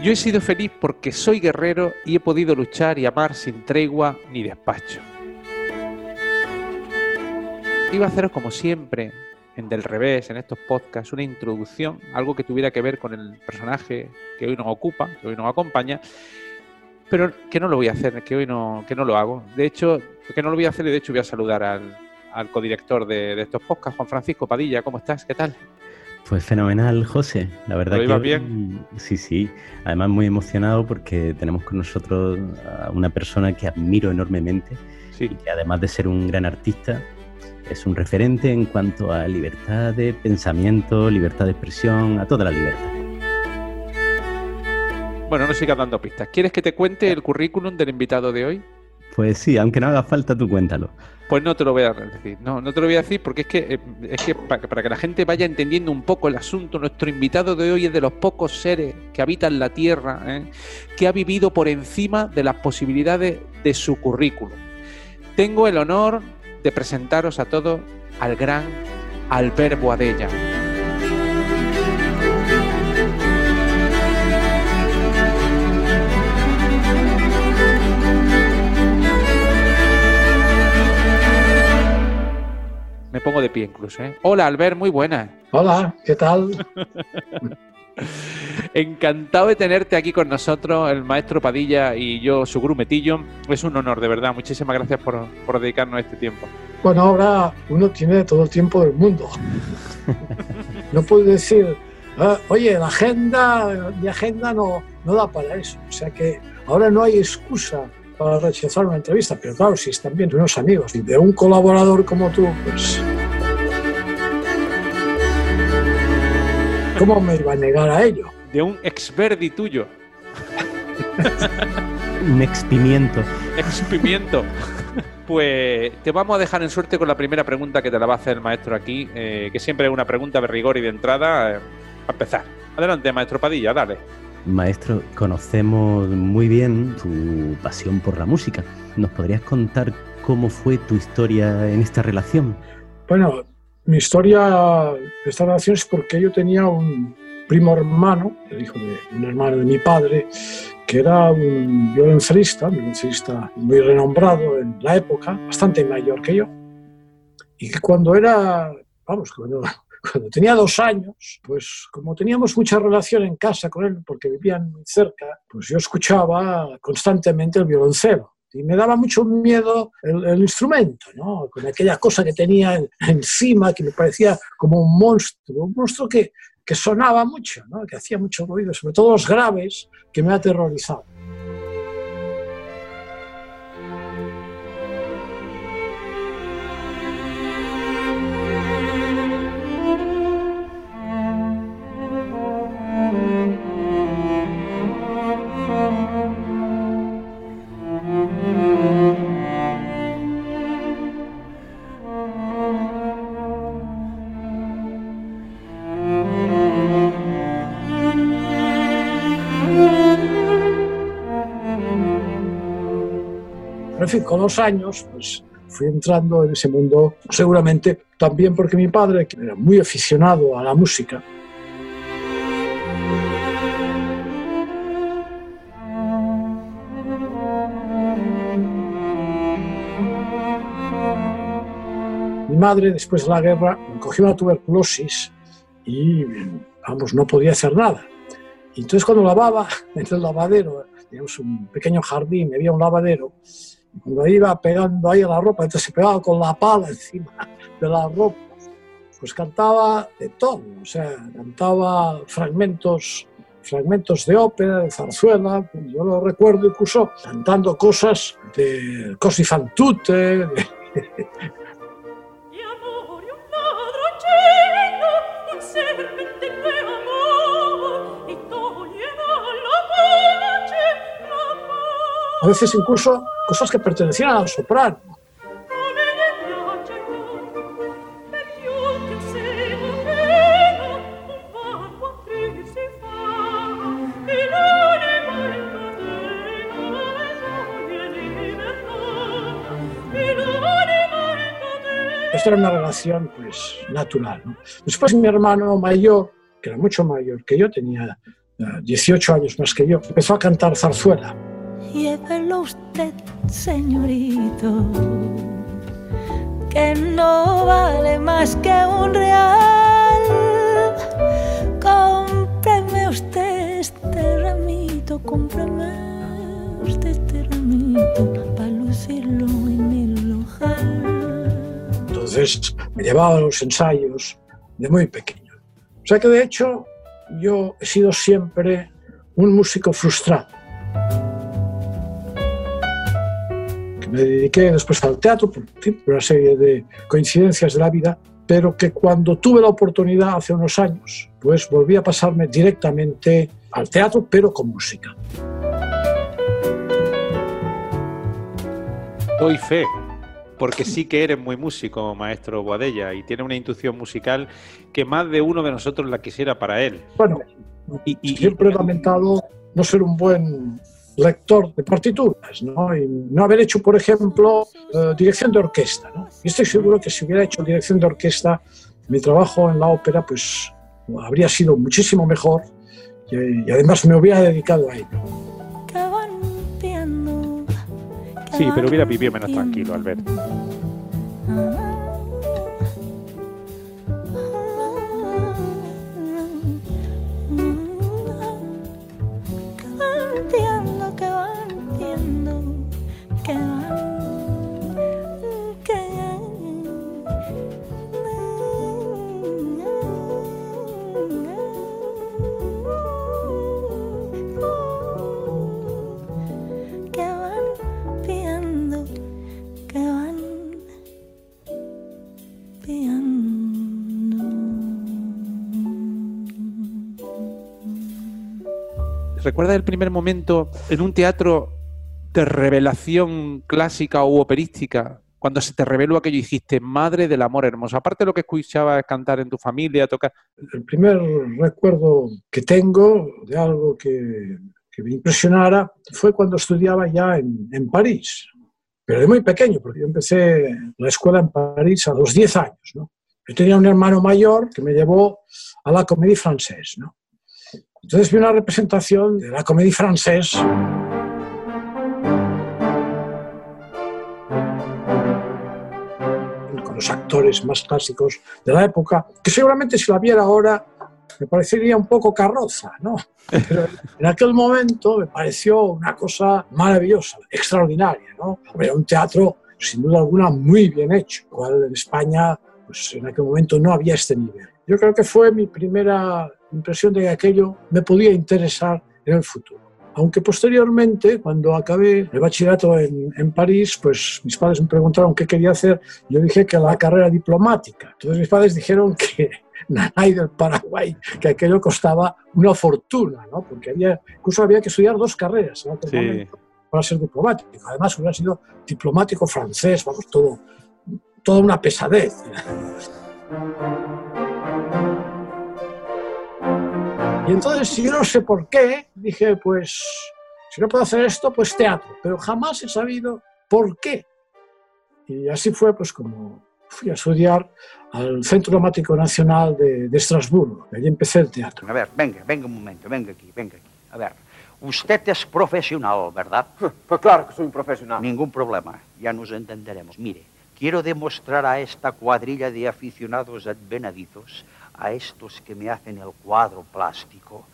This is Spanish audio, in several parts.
Yo he sido feliz porque soy guerrero y he podido luchar y amar sin tregua ni despacho. Iba a haceros como siempre, en Del Revés, en estos podcasts, una introducción, algo que tuviera que ver con el personaje que hoy nos ocupa, que hoy nos acompaña, pero que no lo voy a hacer, que hoy no, que no lo hago. De hecho, que no lo voy a hacer y de hecho voy a saludar al, al codirector de, de estos podcasts, Juan Francisco Padilla. ¿Cómo estás? ¿Qué tal? Pues fenomenal, José. La verdad ¿Lo que bien? sí, sí. Además muy emocionado porque tenemos con nosotros a una persona que admiro enormemente Sí. y que además de ser un gran artista es un referente en cuanto a libertad de pensamiento, libertad de expresión, a toda la libertad. Bueno, no sigas dando pistas. ¿Quieres que te cuente el currículum del invitado de hoy? Pues sí, aunque no haga falta, tú cuéntalo. Pues no te lo voy a decir. No, no te lo voy a decir porque es que, eh, es que para, que la gente vaya entendiendo un poco el asunto, nuestro invitado de hoy es de los pocos seres que habitan la Tierra, ¿eh? que ha vivido por encima de las posibilidades de su currículum. Tengo el honor de presentaros a todos al gran Albert Boadella. Me pongo de pie incluso. ¿eh? Hola Albert, muy buenas. Hola, ¿qué tal? Encantado de tenerte aquí con nosotros, el maestro Padilla y yo, su grumetillo. Es un honor, de verdad. Muchísimas gracias por, por dedicarnos este tiempo. Bueno, ahora uno tiene todo el tiempo del mundo. No puedo decir, "Ah, oye, la agenda, mi agenda no, no da para eso. O sea que ahora no hay excusa para rechazar una entrevista. Pero claro, si están bien unos amigos y de un colaborador como tú, pues... ¿Cómo me iba a negar a ello? De un exverdi tuyo, Un expimiento. expimiento. Pues te vamos a dejar en suerte con la primera pregunta que te la va a hacer el maestro aquí, eh, que siempre es una pregunta de rigor y de entrada. eh, para empezar. Adelante, maestro Padilla, dale. Maestro, conocemos muy bien tu pasión por la música. ¿Nos podrías contar cómo fue tu historia en esta relación? Bueno, mi historia de esta relación es porque yo tenía un primo hermano, el hijo de un hermano de mi padre, que era un violonchelista, un violonchelista muy renombrado en la época, bastante mayor que yo, y que cuando era, vamos, cuando, cuando tenía dos años, pues como teníamos mucha relación en casa con él, porque vivían muy cerca, pues yo escuchaba constantemente el violoncelo. Y me daba mucho miedo el, el instrumento, ¿no? Con aquella cosa que tenía en- encima, que me parecía como un monstruo, un monstruo que, que sonaba mucho, ¿no? Que hacía mucho ruido, sobre todo los graves, que me aterrorizaban. En fin, con los años, pues fui entrando en ese mundo, seguramente también porque mi padre, que era muy aficionado a la música, mi madre, después de la guerra, cogió una tuberculosis y, vamos, no podía hacer nada. Entonces cuando lavaba en el lavadero, teníamos un pequeño jardín, había un lavadero, cuando iba pegando ahí a la ropa, entonces se pegaba con la pala encima de la ropa, pues cantaba de todo, o sea, cantaba fragmentos, fragmentos de ópera, de zarzuela, yo lo recuerdo incluso cantando cosas de Cosi fan tutte, de- a veces incluso cosas que pertenecían al soprano. Esta era una relación pues natural. ¿no? Después mi hermano mayor, que era mucho mayor que yo, tenía eh, 18 años más que yo, empezó a cantar zarzuela. Llévelo usted, señorito, que no vale más que un real. Cómpreme usted este ramito, cómpreme usted este ramito para lucirlo en el ojal. Entonces me llevaba a los ensayos de muy pequeño. O sea que de hecho yo he sido siempre un músico frustrado. Me dediqué después al teatro por, en fin, por una serie de coincidencias de la vida, pero que cuando tuve la oportunidad hace unos años, pues volví a pasarme directamente al teatro, pero con música. Doy fe, porque sí que eres muy músico, maestro Boadella, y tiene una intuición musical que más de uno de nosotros la quisiera para él. Bueno, Y, y- siempre he lamentado no ser un buen lector de partituras, ¿no? Y no haber hecho, por ejemplo, eh, dirección de orquesta, ¿no? Y estoy seguro que si hubiera hecho dirección de orquesta, mi trabajo en la ópera, pues habría sido muchísimo mejor y, y además me hubiera dedicado a ello. Sí, pero hubiera vivido menos tranquilo, Alberto. ¿Recuerdas el primer momento en un teatro de revelación clásica o operística? Cuando se te reveló aquello y dijiste, madre del amor hermoso. Aparte de lo que escuchabas cantar en tu familia, tocar. El primer recuerdo que tengo de algo que, que me impresionara fue cuando estudiaba ya en, en París, pero de muy pequeño, porque yo empecé la escuela en París a los 10 años. ¿no? Yo tenía un hermano mayor que me llevó a la Comédie Française. ¿no? Entonces vi una representación de la Comédie Française con los actores más clásicos de la época, que seguramente si la viera ahora me parecería un poco carroza, ¿no? Pero en aquel momento me pareció una cosa maravillosa, extraordinaria, ¿no? Era un teatro, sin duda alguna, muy bien hecho, cual en España, pues en aquel momento no había este nivel. Yo creo que fue mi primera impresión de que aquello me podía interesar en el futuro. Aunque posteriormente, cuando acabé el bachillerato en, en, París, pues mis padres me preguntaron qué quería hacer. Yo dije que la carrera diplomática. Entonces mis padres dijeron que Nanay del Paraguay, que aquello costaba una fortuna, ¿no? porque había, incluso había que estudiar dos carreras en aquel Sí. momento para ser diplomático. Además hubiera sido diplomático francés, vamos, todo, toda una pesadez. Y entonces, yo no sé por qué, dije, pues, si no puedo hacer esto, pues teatro. Pero jamás he sabido por qué. Y así fue, pues, como fui a estudiar al Centro Dramático Nacional de, de Estrasburgo. Y allí empecé el teatro. A ver, venga, venga un momento, venga aquí, venga aquí. A ver, usted es profesional, ¿verdad? Pues claro que soy un profesional. Ningún problema, ya nos entenderemos. Mire, quiero demostrar a esta cuadrilla de aficionados advenedizos, a estos que me hacen el cuadro plástico,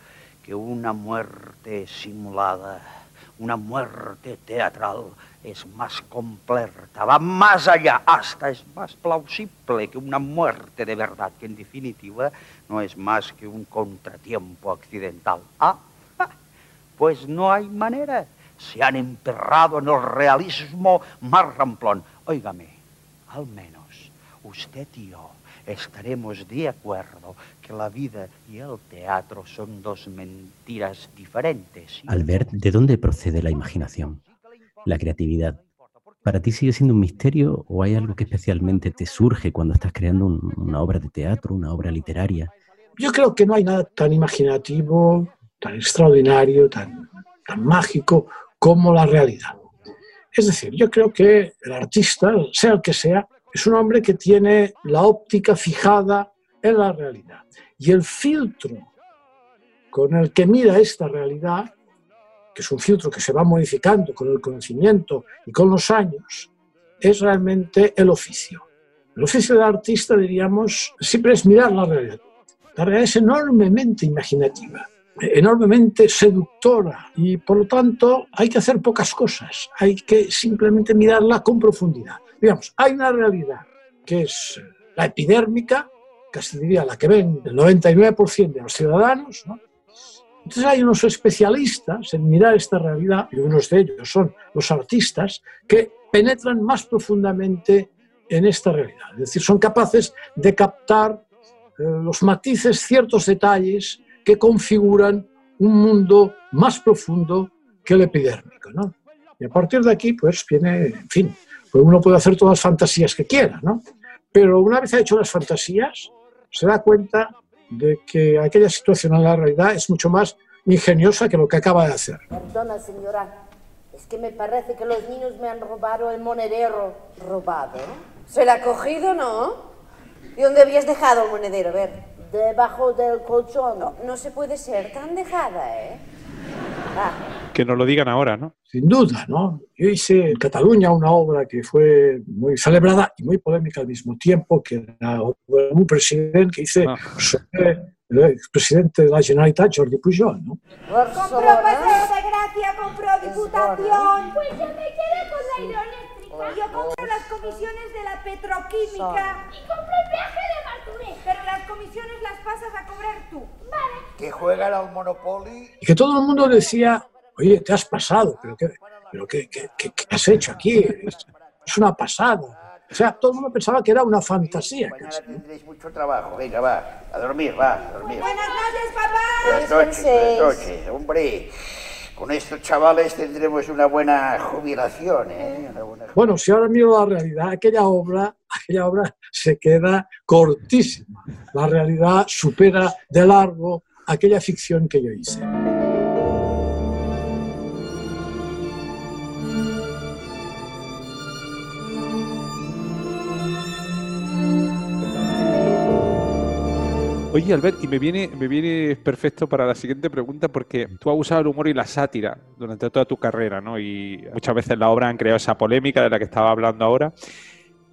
que una muerte simulada, una muerte teatral es más completa, va más allá, hasta es más plausible que una muerte de verdad, que en definitiva no es más que un contratiempo accidental. Ah, ah, pues no hay manera. Se han emperrado en el realismo más ramplón. Óigame, al menos usted y yo estaremos de acuerdo que la vida y el teatro son dos mentiras diferentes. Albert, ¿de dónde procede la imaginación? La creatividad. ¿Para ti sigue siendo un misterio o hay algo que especialmente te surge cuando estás creando un- una obra de teatro, una obra literaria? Yo creo que no hay nada tan imaginativo, tan extraordinario, tan, tan mágico como la realidad. Es decir, yo creo que el artista, sea el que sea, es un hombre que tiene la óptica fijada en la realidad. Y el filtro con el que mira esta realidad, que es un filtro que se va modificando con el conocimiento y con los años, es realmente el oficio. El oficio del artista, diríamos, siempre es mirar la realidad. La realidad es enormemente imaginativa, enormemente seductora y por lo tanto hay que hacer pocas cosas, hay que simplemente mirarla con profundidad. Digamos, hay una realidad que es la epidérmica, casi diría la que ven el 99% de los ciudadanos, ¿no? Entonces hay unos especialistas en mirar esta realidad, y unos de ellos son los artistas, que penetran más profundamente en esta realidad. Es decir, son capaces de captar eh, los matices, ciertos detalles que configuran un mundo más profundo que el epidérmico. ¿no? Y a partir de aquí, pues viene, en fin, pues uno puede hacer todas las fantasías que quiera, ¿no? Pero una vez hecho las fantasías, se da cuenta de que aquella situación en la realidad es mucho más ingeniosa que lo que acaba de hacer. Perdona, señora. Es que me parece que los niños me han robado el monedero. ¿Robado? ¿Se la ha cogido, no? ¿Y dónde habías dejado el monedero? A ver. Debajo del colchón. No, no se puede ser tan dejada, ¿eh? Ah, Que nos lo digan ahora, ¿no? Sin duda, ¿no? Yo hice en Cataluña una obra que fue muy celebrada y muy polémica al mismo tiempo, que era la obra de un presidente que hice Ah. sobre el expresidente de la Generalitat, Jordi Pujol, ¿no? Barcelona. de gracia, compró diputación. Pues yo me quedé con la hidroeléctrica. Yo compro las comisiones de la petroquímica. Y compro el viaje de Marturé. Pero las comisiones las pasas a cobrar tú. Vale. Que juegan al Monopoly Y que todo el mundo decía, oye, te has pasado, pero ¿qué, pero qué, qué- qué- qué has hecho aquí? Es, es una pasada. O sea, todo el mundo pensaba que era una fantasía. Mañana casi, tendréis mucho trabajo. Venga, va. A dormir, va. A dormir. Buenas noches, papá. Buenas noches, buenas noches. Hombre, con estos chavales tendremos una buena jubilación, ¿eh? Una buena Bueno, si ahora miro la realidad, aquella obra, aquella obra se queda cortísima. La realidad supera de largo aquella ficción que yo hice. Oye, Albert, y me viene, me viene perfecto para la siguiente pregunta porque tú has usado el humor y la sátira durante toda tu carrera, ¿no? Y muchas veces la obra han creado esa polémica de la que estaba hablando ahora.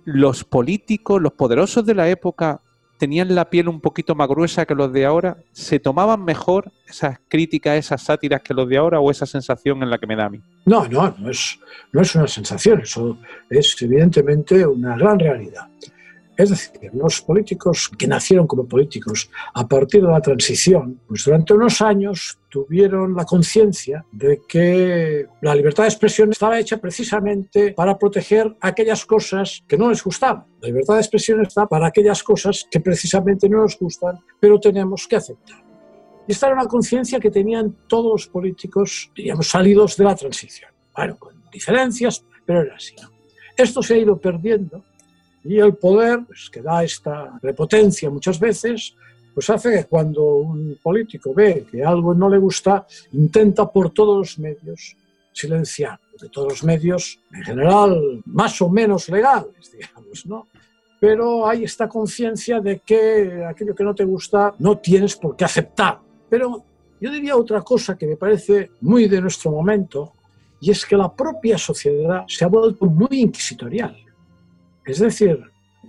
¿Los políticos, los poderosos de la época, tenían la piel un poquito más gruesa que los de ahora? ¿Se tomaban mejor esas críticas, esas sátiras que los de ahora o esa sensación en la que me da a mí? No, no, no es, no es una sensación, eso es evidentemente una gran realidad. Es decir, los políticos que nacieron como políticos a partir de la transición, pues durante unos años tuvieron la conciencia de que la libertad de expresión estaba hecha precisamente para proteger aquellas cosas que no les gustaban. La libertad de expresión está para aquellas cosas que precisamente no nos gustan, pero tenemos que aceptar. Esta era una conciencia que tenían todos los políticos, diríamos, salidos de la transición. Bueno, con diferencias, pero era así. Esto se ha ido perdiendo y el poder, pues, que da esta prepotencia muchas veces, pues hace que cuando un político ve que algo no le gusta, intenta por todos los medios silenciar. De todos los medios, en general, más o menos legales, digamos, ¿no? Pero hay esta conciencia de que aquello que no te gusta no tienes por qué aceptar. Pero yo diría otra cosa que me parece muy de nuestro momento, y es que la propia sociedad se ha vuelto muy inquisitorial. Es decir,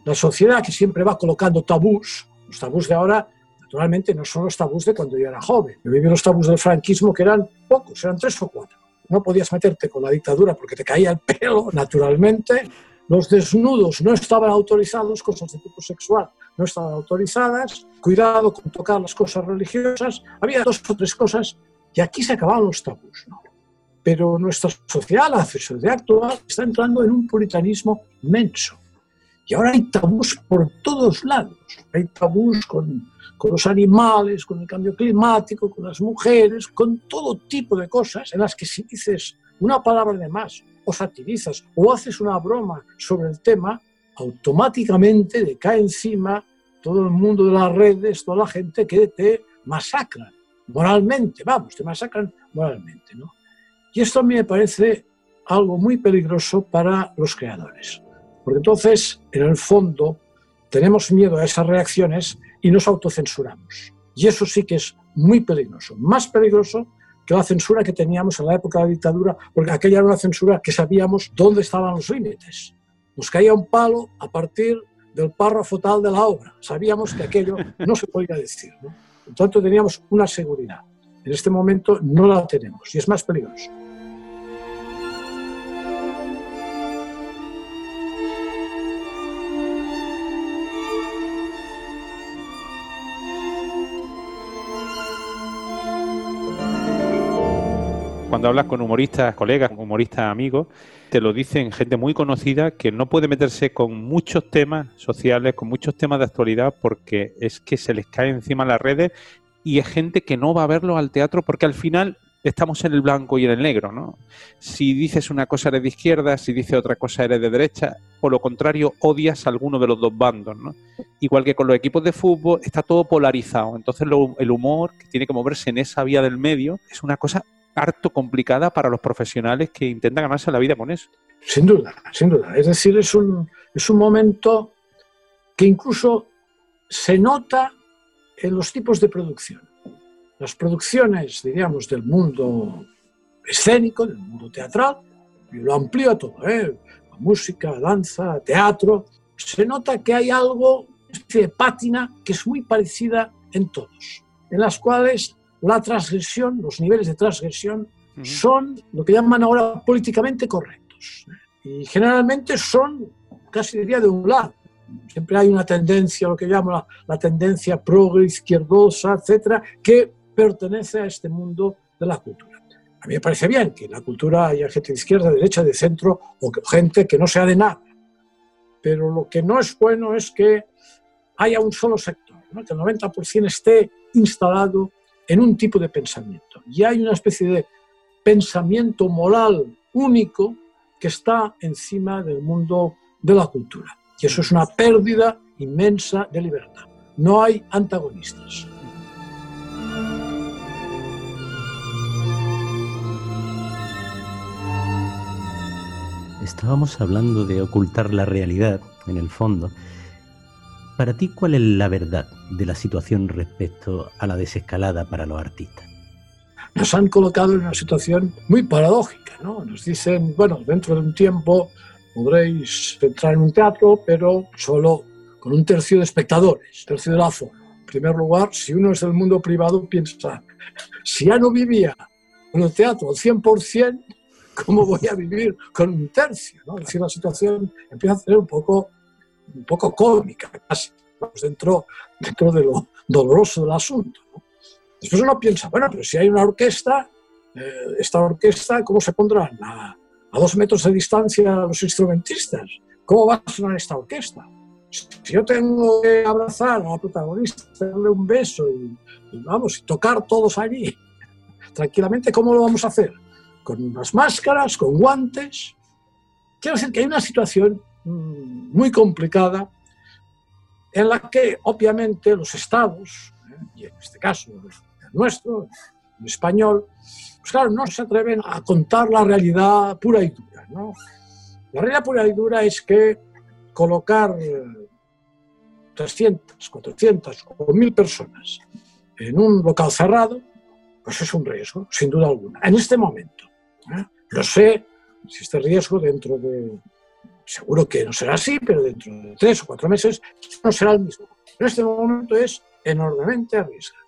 la sociedad que siempre va colocando tabús, los tabús de ahora, naturalmente no son los tabús de cuando yo era joven. Yo viví los tabús del franquismo que eran pocos, eran tres o cuatro. No podías meterte con la dictadura porque te caía el pelo, naturalmente. Los desnudos no estaban autorizados, cosas de tipo sexual no estaban autorizadas. Cuidado con tocar las cosas religiosas. Había dos o tres cosas y aquí se acababan los tabús. ¿no? Pero nuestra sociedad, la sociedad actual, está entrando en un puritanismo inmenso. Y ahora hay tabús por todos lados. Hay tabús con, con los animales, con el cambio climático, con las mujeres, con todo tipo de cosas en las que si dices una palabra de más o satirizas o haces una broma sobre el tema, automáticamente te cae encima todo el mundo de las redes, toda la gente que te masacra moralmente, vamos, te masacran moralmente. ¿no? Y esto a mí me parece algo muy peligroso para los creadores. Porque entonces, en el fondo, tenemos miedo a esas reacciones y nos autocensuramos. Y eso sí que es muy peligroso, más peligroso que la censura que teníamos en la época de la dictadura, porque aquella era una censura que sabíamos dónde estaban los límites. Nos caía un palo a partir del párrafo tal de la obra. Sabíamos que aquello no se podía decir. ¿no? Por tanto, teníamos una seguridad. En este momento no la tenemos y es más peligroso. Cuando hablas con humoristas, colegas, humoristas amigos, te lo dicen gente muy conocida que no puede meterse con muchos temas sociales, con muchos temas de actualidad, porque es que se les cae encima las redes y es gente que no va a verlo al teatro porque al final estamos en el blanco y en el negro, ¿no? Si dices una cosa eres de izquierda, si dices otra cosa eres de derecha, por lo contrario odias a alguno de los dos bandos, ¿no? Igual que con los equipos de fútbol está todo polarizado, entonces el humor que tiene que moverse en esa vía del medio es una cosa harto complicada para los profesionales que intentan ganarse la vida con eso. Sin duda, sin duda. Es decir, es un, es un momento que incluso se nota en los tipos de producción. Las producciones, diríamos, del mundo escénico, del mundo teatral, y lo amplío a todo, ¿eh? a música, danza, teatro, se nota que hay algo, una especie de pátina que es muy parecida en todos, en las cuales la transgresión, los niveles de transgresión, son lo que llaman ahora políticamente correctos. Y generalmente son, casi diría, de un lado. Siempre hay una tendencia, lo que llamo la, la tendencia progre, izquierdosa, etcétera, que pertenece a este mundo de la cultura. A mí me parece bien que en la cultura haya gente de izquierda, de derecha, de centro, o gente que no sea de nada. Pero lo que no es bueno es que haya un solo sector, ¿no? que el 90% esté instalado en un tipo de pensamiento. Y hay una especie de pensamiento moral único que está encima del mundo de la cultura. Y eso es una pérdida inmensa de libertad. No hay antagonistas. Estábamos hablando de ocultar la realidad, en el fondo. Para ti, ¿cuál es la verdad de la situación respecto a la desescalada para los artistas? Nos han colocado en una situación muy paradójica. ¿no? Nos dicen, bueno, dentro de un tiempo podréis entrar en un teatro, pero solo con un tercio de espectadores, tercio del aforo. En primer lugar, si uno es del mundo privado, piensa, si ya no vivía en el teatro al 100%, ¿cómo voy a vivir con un tercio? ¿no? Es decir, la situación empieza a ser un poco, un poco cómica, casi, vamos, dentro, dentro de lo doloroso del asunto. ¿no? Después uno piensa, bueno, pero si hay una orquesta, eh, esta orquesta, ¿cómo se pondrán? A, a dos metros de distancia los instrumentistas. ¿Cómo va a sonar esta orquesta? Si yo tengo que abrazar a la protagonista, darle un beso y, y vamos, y tocar todos allí, tranquilamente, ¿cómo lo vamos a hacer? ¿Con unas máscaras, con guantes? Quiero decir que hay una situación muy complicada en la que obviamente los estados, ¿eh? y en este caso el nuestro, el español, pues claro, no se atreven a contar la realidad pura y dura. ¿no? La realidad pura y dura es que colocar eh, 300, 400 o 1000 personas en un local cerrado, pues es un riesgo, sin duda alguna, en este momento. ¿eh? Lo sé, si este riesgo dentro de, seguro que no será así, pero dentro de tres o cuatro meses no será el mismo. En este momento es enormemente arriesgado.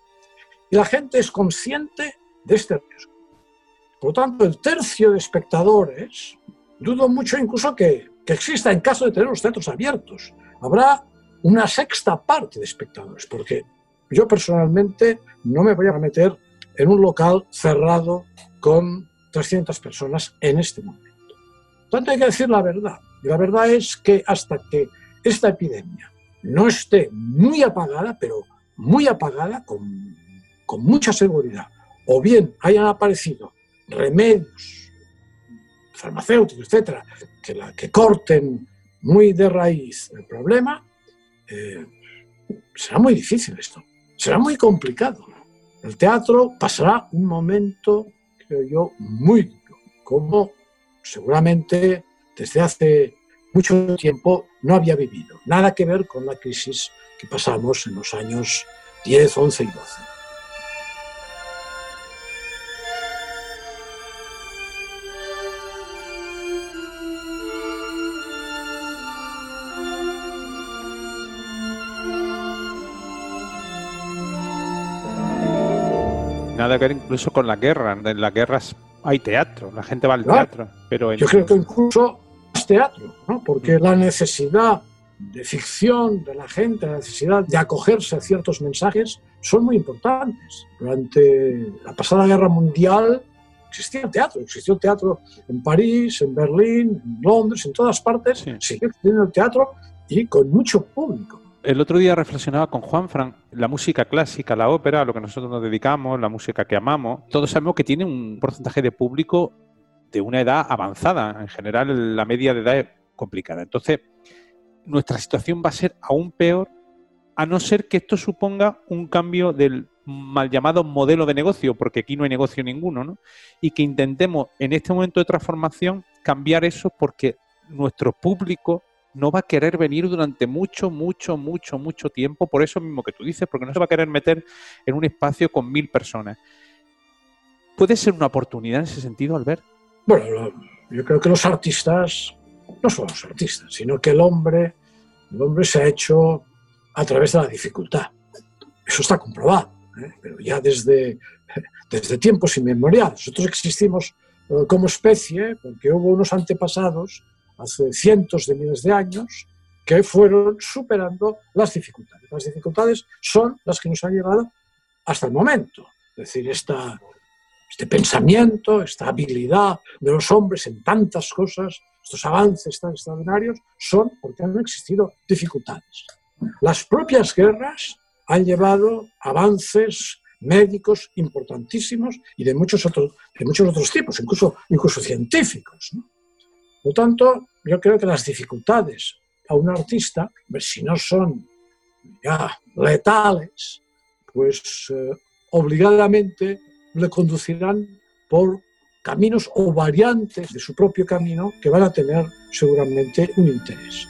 Y la gente es consciente de este riesgo. Por lo tanto, el tercio de espectadores, dudo mucho incluso que, que exista en caso de tener los teatros abiertos. Habrá una sexta parte de espectadores, porque yo personalmente no me voy a meter en un local cerrado con 300 personas en este momento. Tanto, hay que decir la verdad. Y la verdad es que hasta que esta epidemia no esté muy apagada, pero muy apagada, con, con mucha seguridad, o bien hayan aparecido remedios farmacéuticos, etcétera, que, la, que corten muy de raíz el problema, eh, será muy difícil esto. Será muy complicado. El teatro pasará un momento, creo yo, muy duro, como seguramente desde hace mucho tiempo no había vivido. Nada que ver con la crisis que pasamos en los años 10, 11 y 12. Nada que ver incluso con la guerra. En las guerras hay teatro, la gente va al teatro. Pero en- Yo creo que incluso más teatro, ¿no? porque la necesidad de ficción de la gente, la necesidad de acogerse a ciertos mensajes son muy importantes. Durante la pasada guerra mundial existía teatro, existió teatro en París, en Berlín, en Londres, en todas partes, Sí. siguió existiendo el teatro y con mucho público. El otro día reflexionaba con Juan Fran, la música clásica, la ópera, a lo que nosotros nos dedicamos, la música que amamos, todos sabemos que tiene un porcentaje de público de una edad avanzada. En general, la media de edad es complicada. Entonces, nuestra situación va a ser aún peor, a no ser que esto suponga un cambio del mal llamado modelo de negocio, porque aquí no hay negocio ninguno, ¿no? Y que intentemos en este momento de transformación cambiar eso porque nuestro público no va a querer venir durante mucho, mucho, mucho, mucho tiempo, por eso mismo que tú dices, porque no se va a querer meter en un espacio con mil personas. ¿Puede ser una oportunidad en ese sentido, Albert? Bueno, lo- yo creo que los artistas no son los artistas, sino que el hombre, el hombre se ha hecho a través de la dificultad. Eso está comprobado, ¿eh? pero ya desde, desde tiempos inmemoriales. Nosotros existimos eh, como especie porque hubo unos antepasados hace cientos de miles de años que fueron superando las dificultades. Las dificultades son las que nos han llevado hasta el momento. Es decir, esta, este pensamiento, esta habilidad de los hombres en tantas cosas, estos avances tan extraordinarios, son porque han existido dificultades. Las propias guerras han llevado avances médicos importantísimos y de muchos otros, de muchos otros tipos, incluso, incluso científicos. ¿no? Por lo tanto, yo creo que las dificultades a un artista, si no son ya letales, pues eh, obligadamente le conducirán por caminos o variantes de su propio camino que van a tener seguramente un interés.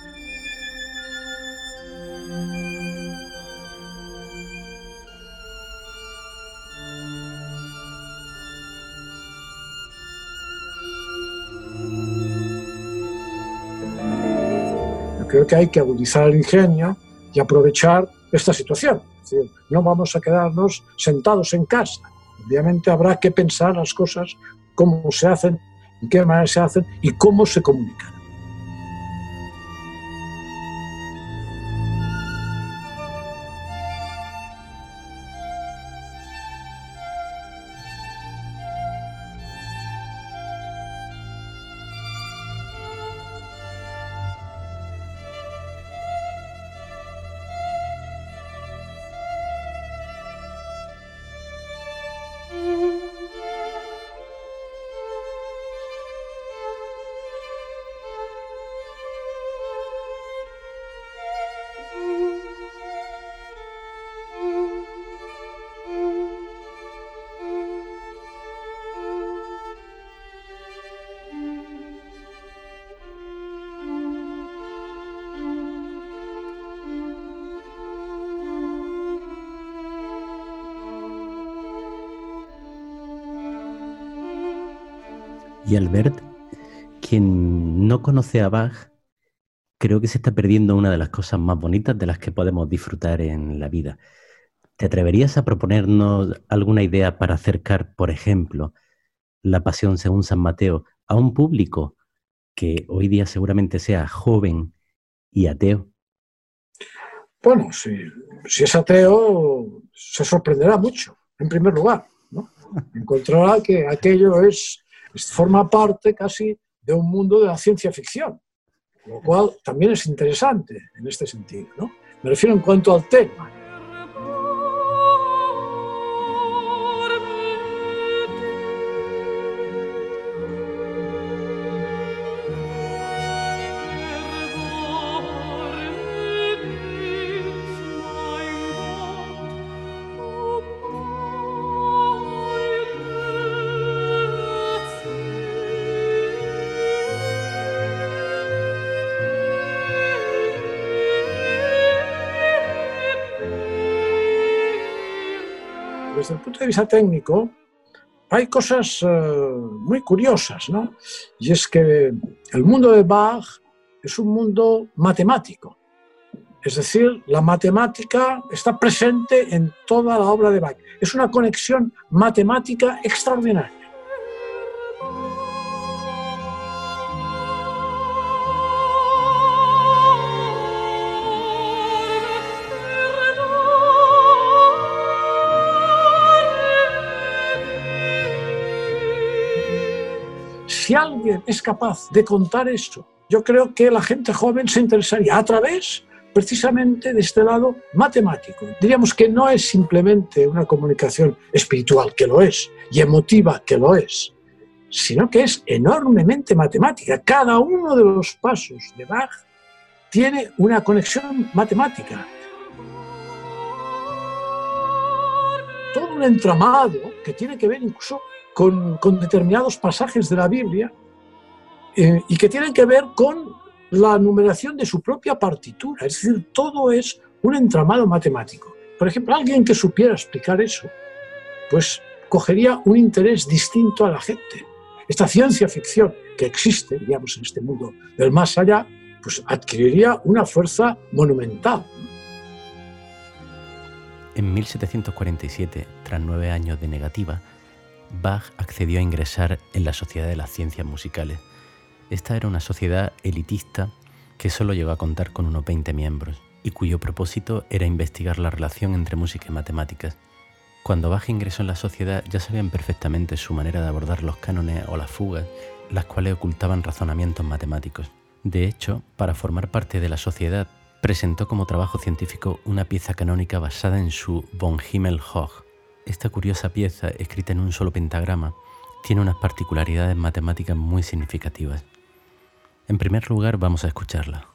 Yo creo que hay que agudizar el ingenio y aprovechar esta situación. No vamos a quedarnos sentados en casa. Obviamente habrá que pensar las cosas, cómo se hacen, en qué manera se hacen y cómo se comunican. Albert, quien no conoce a Bach, creo que se está perdiendo una de las cosas más bonitas de las que podemos disfrutar en la vida. ¿Te atreverías a proponernos alguna idea para acercar, por ejemplo, la pasión según San Mateo a un público que hoy día seguramente sea joven y ateo? Bueno, si, es ateo, se sorprenderá mucho, en primer lugar. ¿no? Encontrará que aquello es- forma parte casi de un mundo de la ciencia ficción, lo cual también es interesante en este sentido. ¿no? Me refiero en cuanto al tema. Desde el punto de vista técnico, hay cosas eh, muy curiosas, ¿no? Y es que el mundo de Bach es un mundo matemático. Es decir, la matemática está presente en toda la obra de Bach. Es una conexión matemática extraordinaria. Si alguien es capaz de contar eso, yo creo que la gente joven se interesaría a través precisamente de este lado matemático. Diríamos que no es simplemente una comunicación espiritual, que lo es, y emotiva, que lo es, sino que es enormemente matemática. Cada uno de los pasos de Bach tiene una conexión matemática. Todo un entramado que tiene que ver incluso con, con determinados pasajes de la Biblia eh, y que tienen que ver con la numeración de su propia partitura. Es decir, todo es un entramado matemático. Por ejemplo, alguien que supiera explicar eso, pues cogería un interés distinto a la gente. Esta ciencia ficción que existe, digamos, en este mundo del más allá, pues adquiriría una fuerza monumental. En 1747, tras nueve años de negativa, Bach accedió a ingresar en la Sociedad de las Ciencias Musicales. Esta era una sociedad elitista que solo llegó a contar con unos 20 miembros y cuyo propósito era investigar la relación entre música y matemáticas. Cuando Bach ingresó en la sociedad ya sabían perfectamente su manera de abordar los cánones o las fugas, las cuales ocultaban razonamientos matemáticos. De hecho, para formar parte de la sociedad, presentó como trabajo científico una pieza canónica basada en su Von Himmel Hoch, esta curiosa pieza, escrita en un solo pentagrama, tiene unas particularidades matemáticas muy significativas. En primer lugar, vamos a escucharla.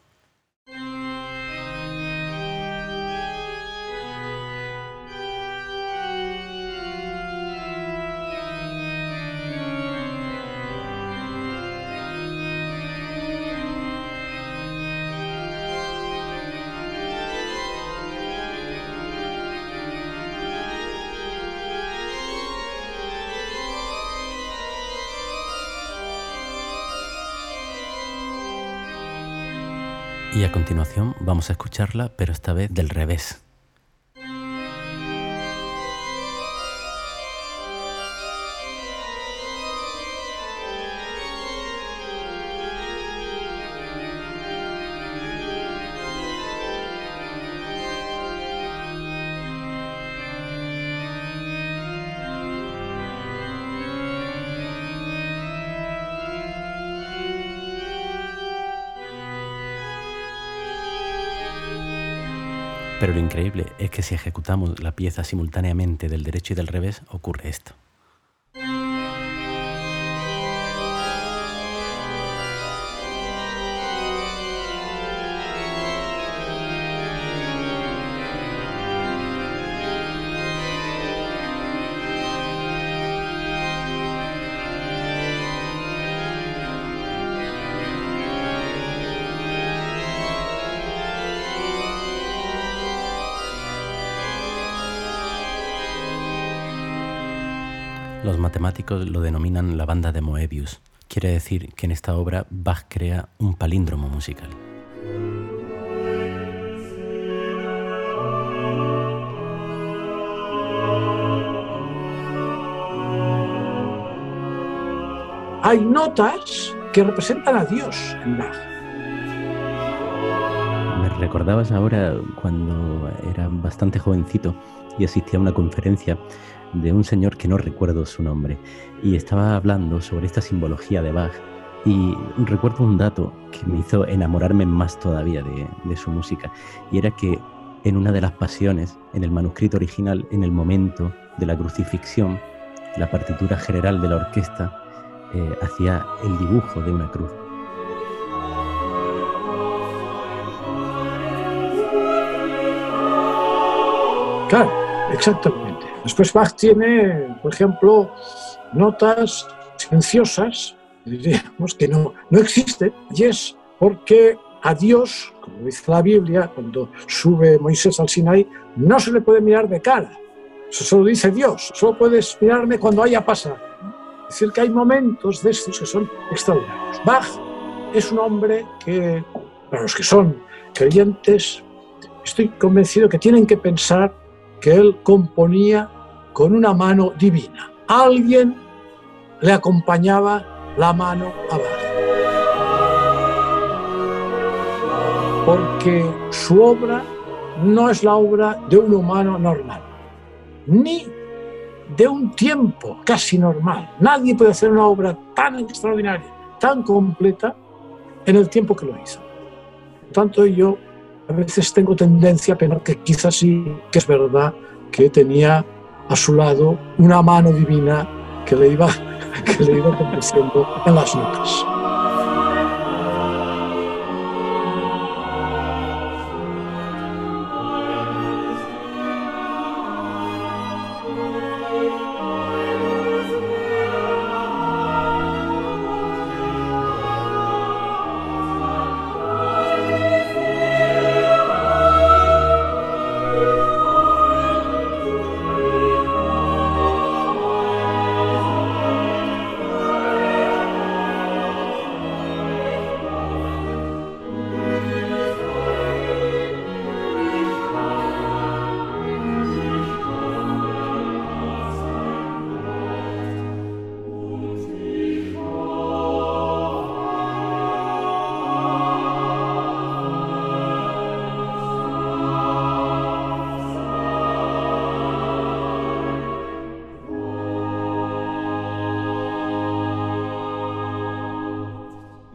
Y a continuación vamos a escucharla, pero esta vez del revés. Increíble es que si ejecutamos la pieza simultáneamente del derecho y del revés, ocurre esto. Matemáticos lo denominan la banda de Moebius. Quiere decir que en esta obra Bach crea un palíndromo musical. Hay notas que representan a Dios en Bach. Me recordabas ahora cuando era bastante jovencito y asistía a una conferencia de un señor que no recuerdo su nombre y estaba hablando sobre esta simbología de Bach y recuerdo un dato que me hizo enamorarme más todavía de, su música y era que en una de las pasiones, en el manuscrito original, en el momento de la crucifixión, la partitura general de la orquesta eh, hacía el dibujo de una cruz. Claro, exactamente. Después Bach tiene, por ejemplo, notas silenciosas, diríamos, que no, no existen, y es porque a Dios, como dice la Biblia, cuando sube Moisés al Sinaí, no se le puede mirar de cara. Eso solo dice Dios. Solo puedes mirarme cuando haya pasado. Es decir, que hay momentos de estos que son extraordinarios. Bach es un hombre que, para los que son creyentes, estoy convencido que tienen que pensar que él componía con una mano divina. Alguien le acompañaba la mano a Bach. Porque su obra no es la obra de un humano normal, ni de un tiempo casi normal. Nadie puede hacer una obra tan extraordinaria, tan completa, en el tiempo que lo hizo. Por tanto, yo a veces tengo tendencia a pensar que quizás sí que es verdad que tenía a su lado una mano divina que le iba, que le iba en las notas.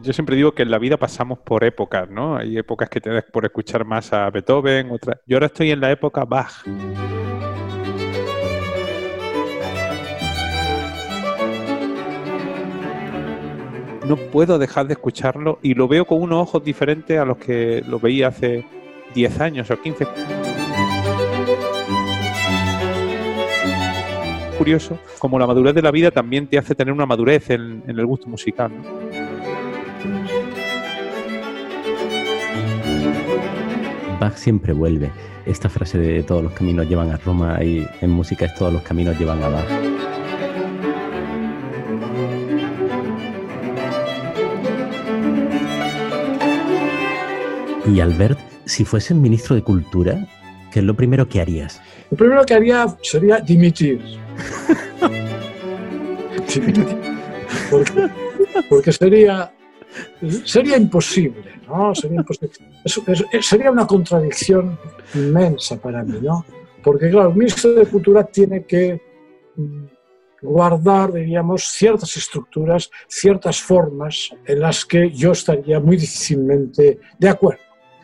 Yo siempre digo que en la vida pasamos por épocas, ¿no? Hay épocas que te das por escuchar más a Beethoven, otras. Yo ahora estoy en la época Bach. No puedo dejar de escucharlo y lo veo con unos ojos diferentes a los que lo veía hace 10 años o 15. Curioso, como la madurez de la vida también te hace tener una madurez en, en el gusto musical. ¿no? Bach siempre vuelve. Esta frase de todos los caminos llevan a Roma y en música es todos los caminos llevan a Bach. Y Albert, si fueses ministro de Cultura, ¿qué es lo primero que harías? Lo primero que haría sería dimitir. Dimitir. Porque, porque sería, sería imposible, ¿no? Sería, imposible. Sería una contradicción inmensa para mí, ¿no? Porque, claro, el ministro de Cultura tiene que mm, guardar, diríamos, ciertas estructuras, ciertas formas en las que yo estaría muy difícilmente de acuerdo.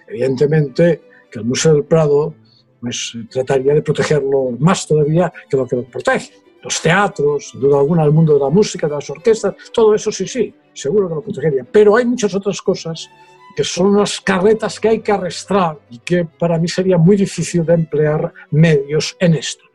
Evidentemente que el Museo del Prado pues, trataría de protegerlo más todavía que lo que lo protege. Los teatros, sin duda alguna, el mundo de la música, de las orquestas, todo eso sí, sí, seguro que lo protegería. Pero hay muchas otras cosas que son unas carretas que hay que arrastrar y que para mí sería muy difícil de emplear medios en esto.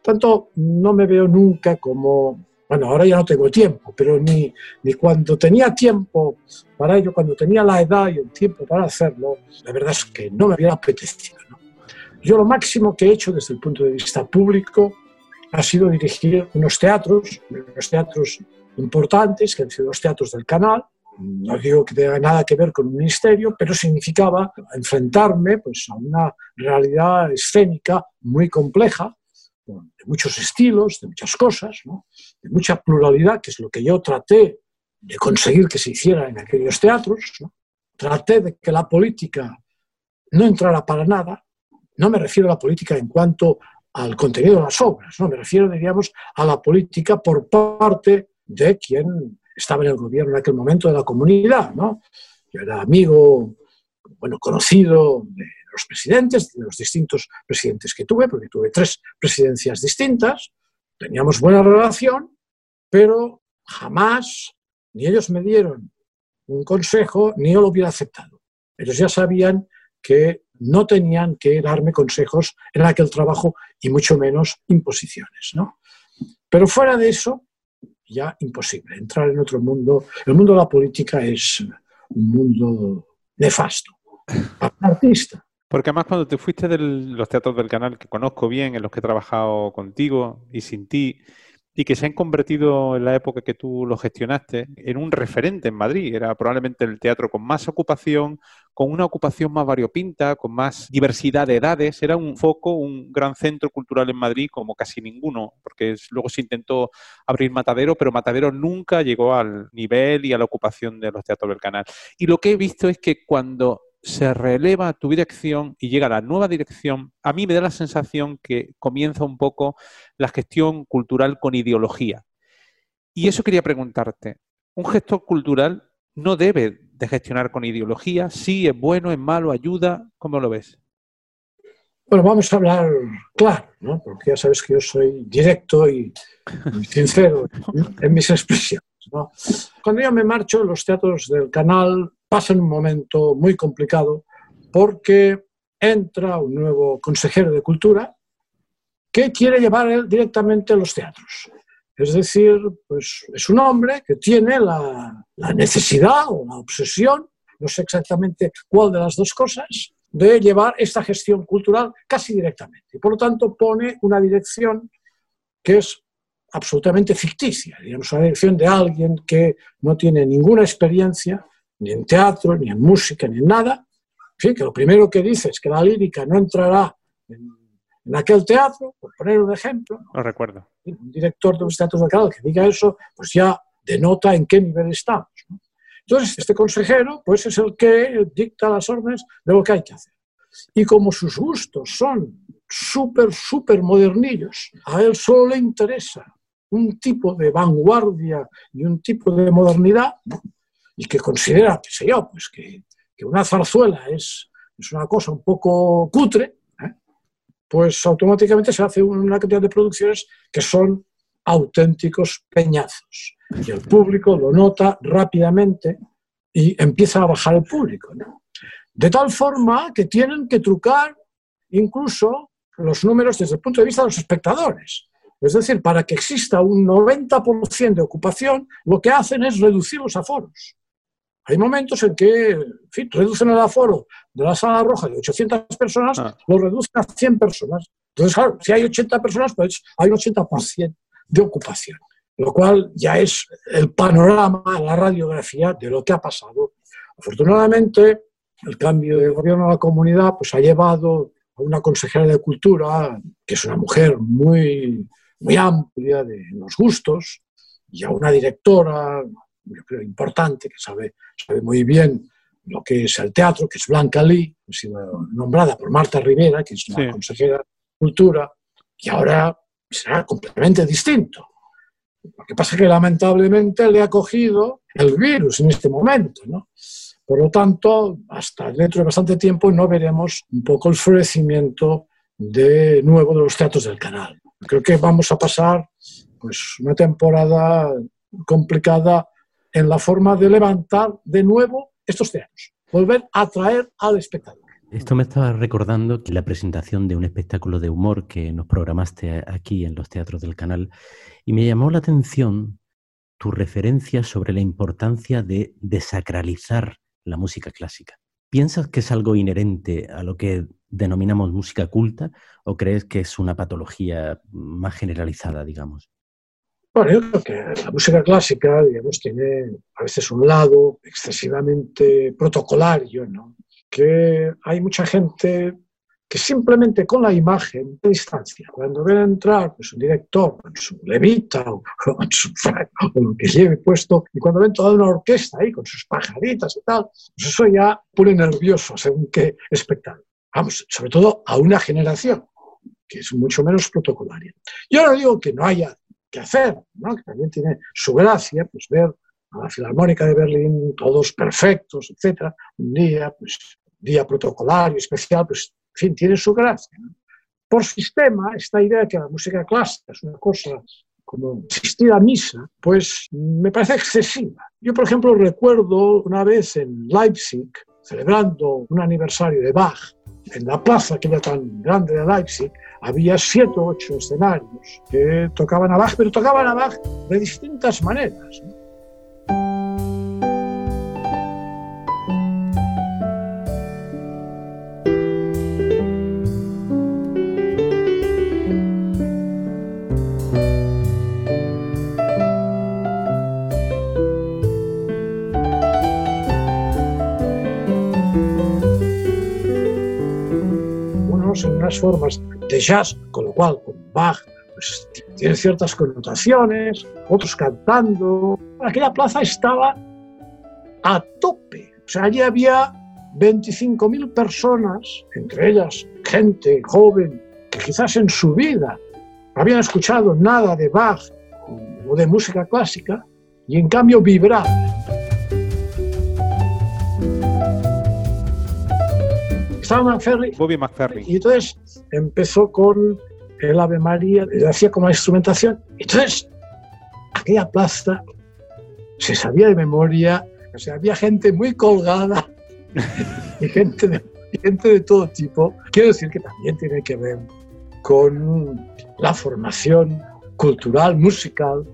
Tanto no me veo nunca como, bueno, ahora ya no tengo tiempo, pero ni, ni cuando tenía tiempo para ello, cuando tenía la edad y el tiempo para hacerlo, la verdad es que no me hubiera apetecido. ¿no? Yo lo máximo que he hecho desde el punto de vista público ha sido dirigir unos teatros, unos teatros importantes, que han sido los teatros del canal. No digo que tenga nada que ver con un ministerio, pero significaba enfrentarme pues, a una realidad escénica muy compleja, de muchos estilos, de muchas cosas, ¿no? de mucha pluralidad, que es lo que yo traté de conseguir que se hiciera en aquellos teatros. ¿no? Traté de que la política no entrara para nada. No me refiero a la política en cuanto al contenido de las obras, no me refiero, diríamos, a la política por parte de quien estaba en el gobierno en aquel momento de la comunidad. ¿no? Yo era amigo, bueno, conocido de los presidentes, de los distintos presidentes que tuve, porque tuve tres presidencias distintas, teníamos buena relación, pero jamás ni ellos me dieron un consejo, ni yo lo hubiera aceptado. Ellos ya sabían que no tenían que darme consejos en aquel trabajo y mucho menos imposiciones. ¿no? Pero fuera de eso, ya imposible. Entrar en otro mundo. El mundo de la política es un mundo nefasto. Artista, Porque además cuando te fuiste de los teatros del canal que conozco bien, en los que he trabajado contigo y sin ti, y que se han convertido en la época que tú lo gestionaste en un referente en Madrid. Era probablemente el teatro con más ocupación, con una ocupación más variopinta, con más diversidad de edades. Era un foco, un gran centro cultural en Madrid como casi ninguno, porque luego se intentó abrir Matadero, pero Matadero nunca llegó al nivel y a la ocupación de los teatros del canal. Y lo que he visto es que cuando se releva tu dirección y llega la nueva dirección, a mí me da la sensación que comienza un poco la gestión cultural con ideología. Y eso quería preguntarte. Un gestor cultural no debe de gestionar con ideología, sí, es bueno, es malo, ayuda, ¿cómo lo ves? Bueno, vamos a hablar claro, ¿no? porque ya sabes que yo soy directo y, sincero en mis expresiones. Cuando yo me marcho, los teatros del canal pasan un momento muy complicado porque entra un nuevo consejero de cultura que quiere llevar directamente a los teatros. Es decir, pues es un hombre que tiene la, la necesidad o la obsesión, no sé exactamente cuál de las dos cosas, de llevar esta gestión cultural casi directamente. Y por lo tanto pone una dirección que es absolutamente ficticia, digamos, una dirección de alguien que no tiene ninguna experiencia, ni en teatro, ni en música, ni en nada. En que lo primero que dice es que la lírica no entrará en, aquel teatro, por poner un ejemplo. Lo recuerdo. Un director de un teatro local que diga eso, pues ya denota en qué nivel estamos. Entonces, este consejero pues es el que dicta las órdenes de lo que hay que hacer. Y como sus gustos son súper, súper modernillos, a él solo le interesa un tipo de vanguardia y un tipo de modernidad, y que considera, qué sé yo, pues que, una zarzuela es, es, una cosa un poco cutre, ¿eh? pues automáticamente se hace una cantidad de producciones que son auténticos peñazos. Y el público lo nota rápidamente y empieza a bajar el público. De tal forma que tienen que trucar incluso los números desde el punto de vista de los espectadores. Es decir, para que exista un 90% de ocupación, lo que hacen es reducir los aforos. Hay momentos en que en fin, reducen el aforo de la sala roja de 800 personas, ah. lo reducen a 100 personas. Entonces, claro, si hay 80 personas, pues hay un 80% de ocupación, lo cual ya es el panorama, la radiografía de lo que ha pasado. Afortunadamente, el cambio de gobierno a la comunidad pues, ha llevado a una consejera de cultura, que es una mujer muy, muy amplia de los gustos, y a una directora, yo creo, importante, que sabe, sabe muy bien lo que es el teatro, que es Blanca Lee, ha sido nombrada por Marta Rivera, que es la consejera de Cultura, y ahora será completamente distinto. Lo que pasa es que lamentablemente le ha cogido el virus en este momento, ¿no? Por lo tanto, hasta dentro de bastante tiempo no veremos un poco el florecimiento de nuevo de los teatros del canal. Creo que vamos a pasar pues, una temporada complicada en la forma de levantar de nuevo estos teatros, volver a atraer al espectador. Esto me estaba recordando que la presentación de un espectáculo de humor que nos programaste aquí en los teatros del canal y me llamó la atención tu referencia sobre la importancia de desacralizar la música clásica. ¿Piensas que es algo inherente a lo que denominamos música culta o crees que es una patología más generalizada, digamos? Bueno, yo creo que la música clásica, digamos, tiene a veces un lado excesivamente protocolario, ¿no? Que hay mucha gente que simplemente con la imagen de distancia, cuando ven entrar pues, un director con su levita o, con su, o lo que lleve puesto, y cuando ven toda una orquesta ahí con sus pajaritas y tal, pues eso ya pone nervioso según qué espectáculo. Vamos, sobre todo a una generación que es mucho menos protocolaria. Yo no digo que no haya que hacer, ¿no? que también tiene su gracia, pues ver a la Filarmónica de Berlín todos perfectos, etcétera, un día, pues día protocolario, especial, pues en fin, tiene su gracia. Por sistema, esta idea de que la música clásica es una cosa como asistir a misa, pues me parece excesiva. Yo, por ejemplo, recuerdo una vez en Leipzig, celebrando un aniversario de Bach, en la plaza que era tan grande de Leipzig, había siete o ocho escenarios que tocaban a Bach, pero tocaban a de distintas maneras. Formas de jazz, con lo cual con Bach pues, tiene ciertas connotaciones, otros cantando. Aquella plaza estaba a tope. O sea, allí había 25.000 personas, entre ellas gente joven que quizás en su vida habían escuchado nada de Bach o de música clásica y en cambio vibraban. Estaba McFerry Bobby McFerry. y entonces empezó con el Ave María, le hacía como la instrumentación. Entonces, aquella plaza se sabía de memoria, o sea, había gente muy colgada y gente de, gente de todo tipo. Quiero decir que también tiene que ver con la formación cultural, musical,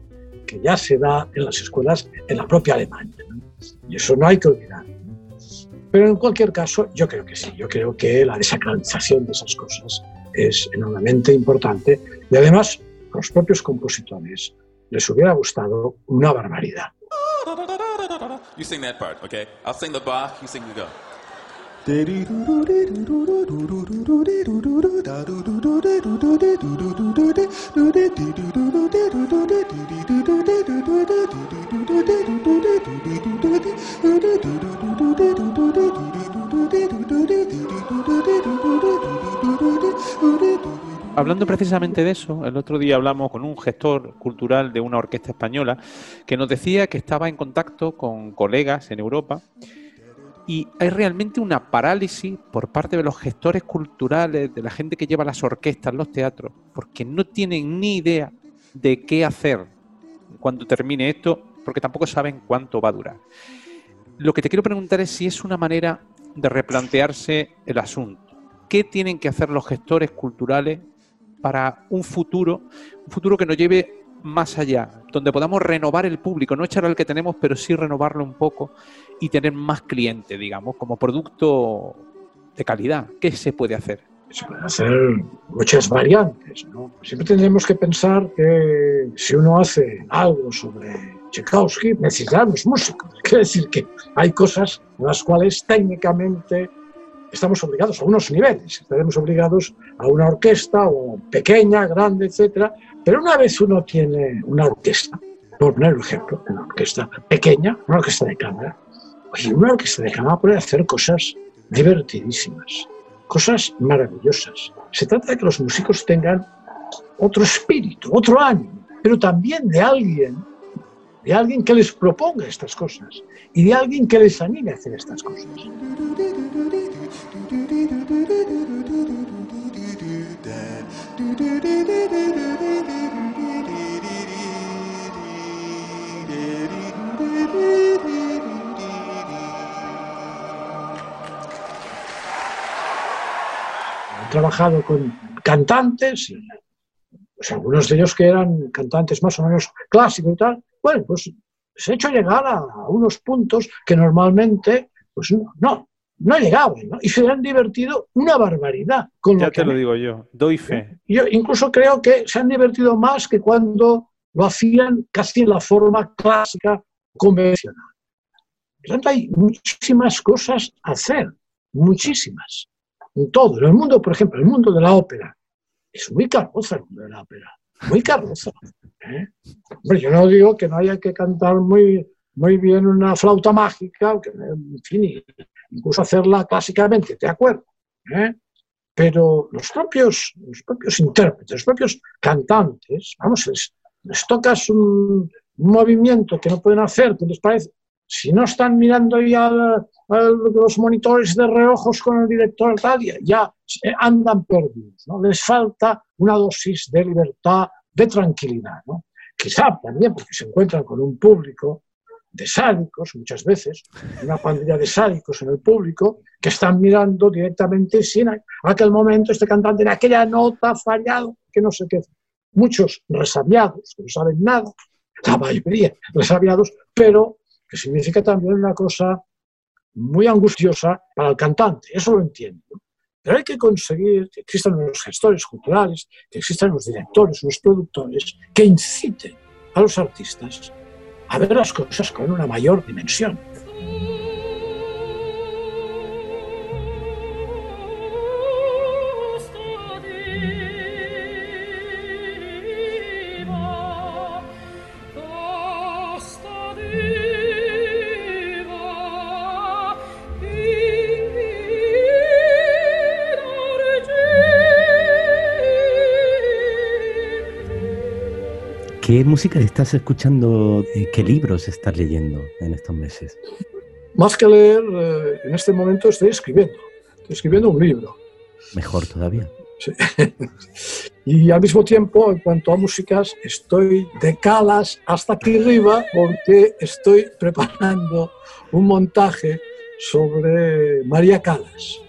que ya se da en las escuelas en la propia Alemania. ¿no? Y eso no hay que olvidar. Pero en cualquier caso, yo creo que sí, yo creo que la desacralización de esas cosas es enormemente importante y además a los propios compositores les hubiera gustado una barbaridad. You sing that part, okay? I'll sing the Bach, you sing the go. Hablando precisamente de eso, el otro día hablamos con un gestor cultural de una orquesta española que nos decía que estaba en contacto con colegas en Europa y hay realmente una parálisis por parte de los gestores culturales, de la gente que lleva las orquestas, los teatros, porque no tienen ni idea de qué hacer cuando termine esto, porque tampoco saben cuánto va a durar. Lo que te quiero preguntar es si es una manera de replantearse el asunto. ¿Qué tienen que hacer los gestores culturales para un futuro, un futuro que nos lleve más allá, donde podamos renovar el público, no echar al que tenemos, pero sí renovarlo un poco y tener más clientes, digamos, como producto de calidad. ¿Qué se puede hacer? Se pueden hacer muchas variantes. ¿no? Siempre tendremos que pensar que si uno hace algo sobre Tchaikovsky, necesitamos músicos. Quiere decir que hay cosas en las cuales técnicamente estamos obligados a unos niveles, estaremos obligados a una orquesta o pequeña, grande, etcétera, pero una vez uno tiene una orquesta, por poner un ejemplo, una orquesta pequeña, una orquesta de cámara, oye, una orquesta de cámara puede hacer cosas divertidísimas, cosas maravillosas. Se trata de que los músicos tengan otro espíritu, otro ánimo, pero también de alguien, de alguien que les proponga estas cosas y de alguien que les anime a hacer estas cosas. He trabajado con cantantes, pues, algunos de ellos que eran cantantes más o menos clásicos y tal. Bueno, pues se ha hecho llegar a, a unos puntos que normalmente pues no, no, no llegaban, ¿no? Y se han divertido una barbaridad con Ya lo que te lo han digo yo, doy fe. Yo incluso creo que se han divertido más que cuando lo hacían casi en la forma clásica convencional. Por tanto, hay muchísimas cosas a hacer, muchísimas. En todo. En el mundo, por ejemplo, el mundo de la ópera. Es muy carroza el mundo de la ópera. Muy carroza. ¿eh? Hombre, yo no digo que no haya que cantar muy, muy bien una flauta mágica, en fin, incluso hacerla clásicamente, ¿de acuerdo? ¿eh? Pero los propios, los propios intérpretes, los propios cantantes, vamos, les, les tocas un, movimiento que no pueden hacer, que les parece, si no están mirando ya los monitores de reojos con el director tal, ya, ya eh, andan perdidos, ¿no? Les falta una dosis de libertad, de tranquilidad, ¿no? Quizá también porque se encuentran con un público de sádicos, muchas veces, una pandilla de sádicos en el público, que están mirando directamente si en aquel momento este cantante en aquella nota ha fallado, que no sé qué. Muchos resabiados, que no saben nada, la mayoría resabiados, pero que significa también una cosa muy angustiosa para el cantante, eso lo entiendo. Pero hay que conseguir que existan unos gestores culturales, que existan unos directores, unos productores, que inciten a los artistas a ver las cosas con una mayor dimensión. ¿Qué música estás escuchando? eh, ¿Qué libros estás leyendo en estos meses? Más que leer, eh, en este momento estoy escribiendo. Estoy escribiendo un libro. Mejor todavía. Sí. y al mismo tiempo, en cuanto a músicas, estoy de calas hasta aquí arriba porque estoy preparando un montaje sobre María Calas.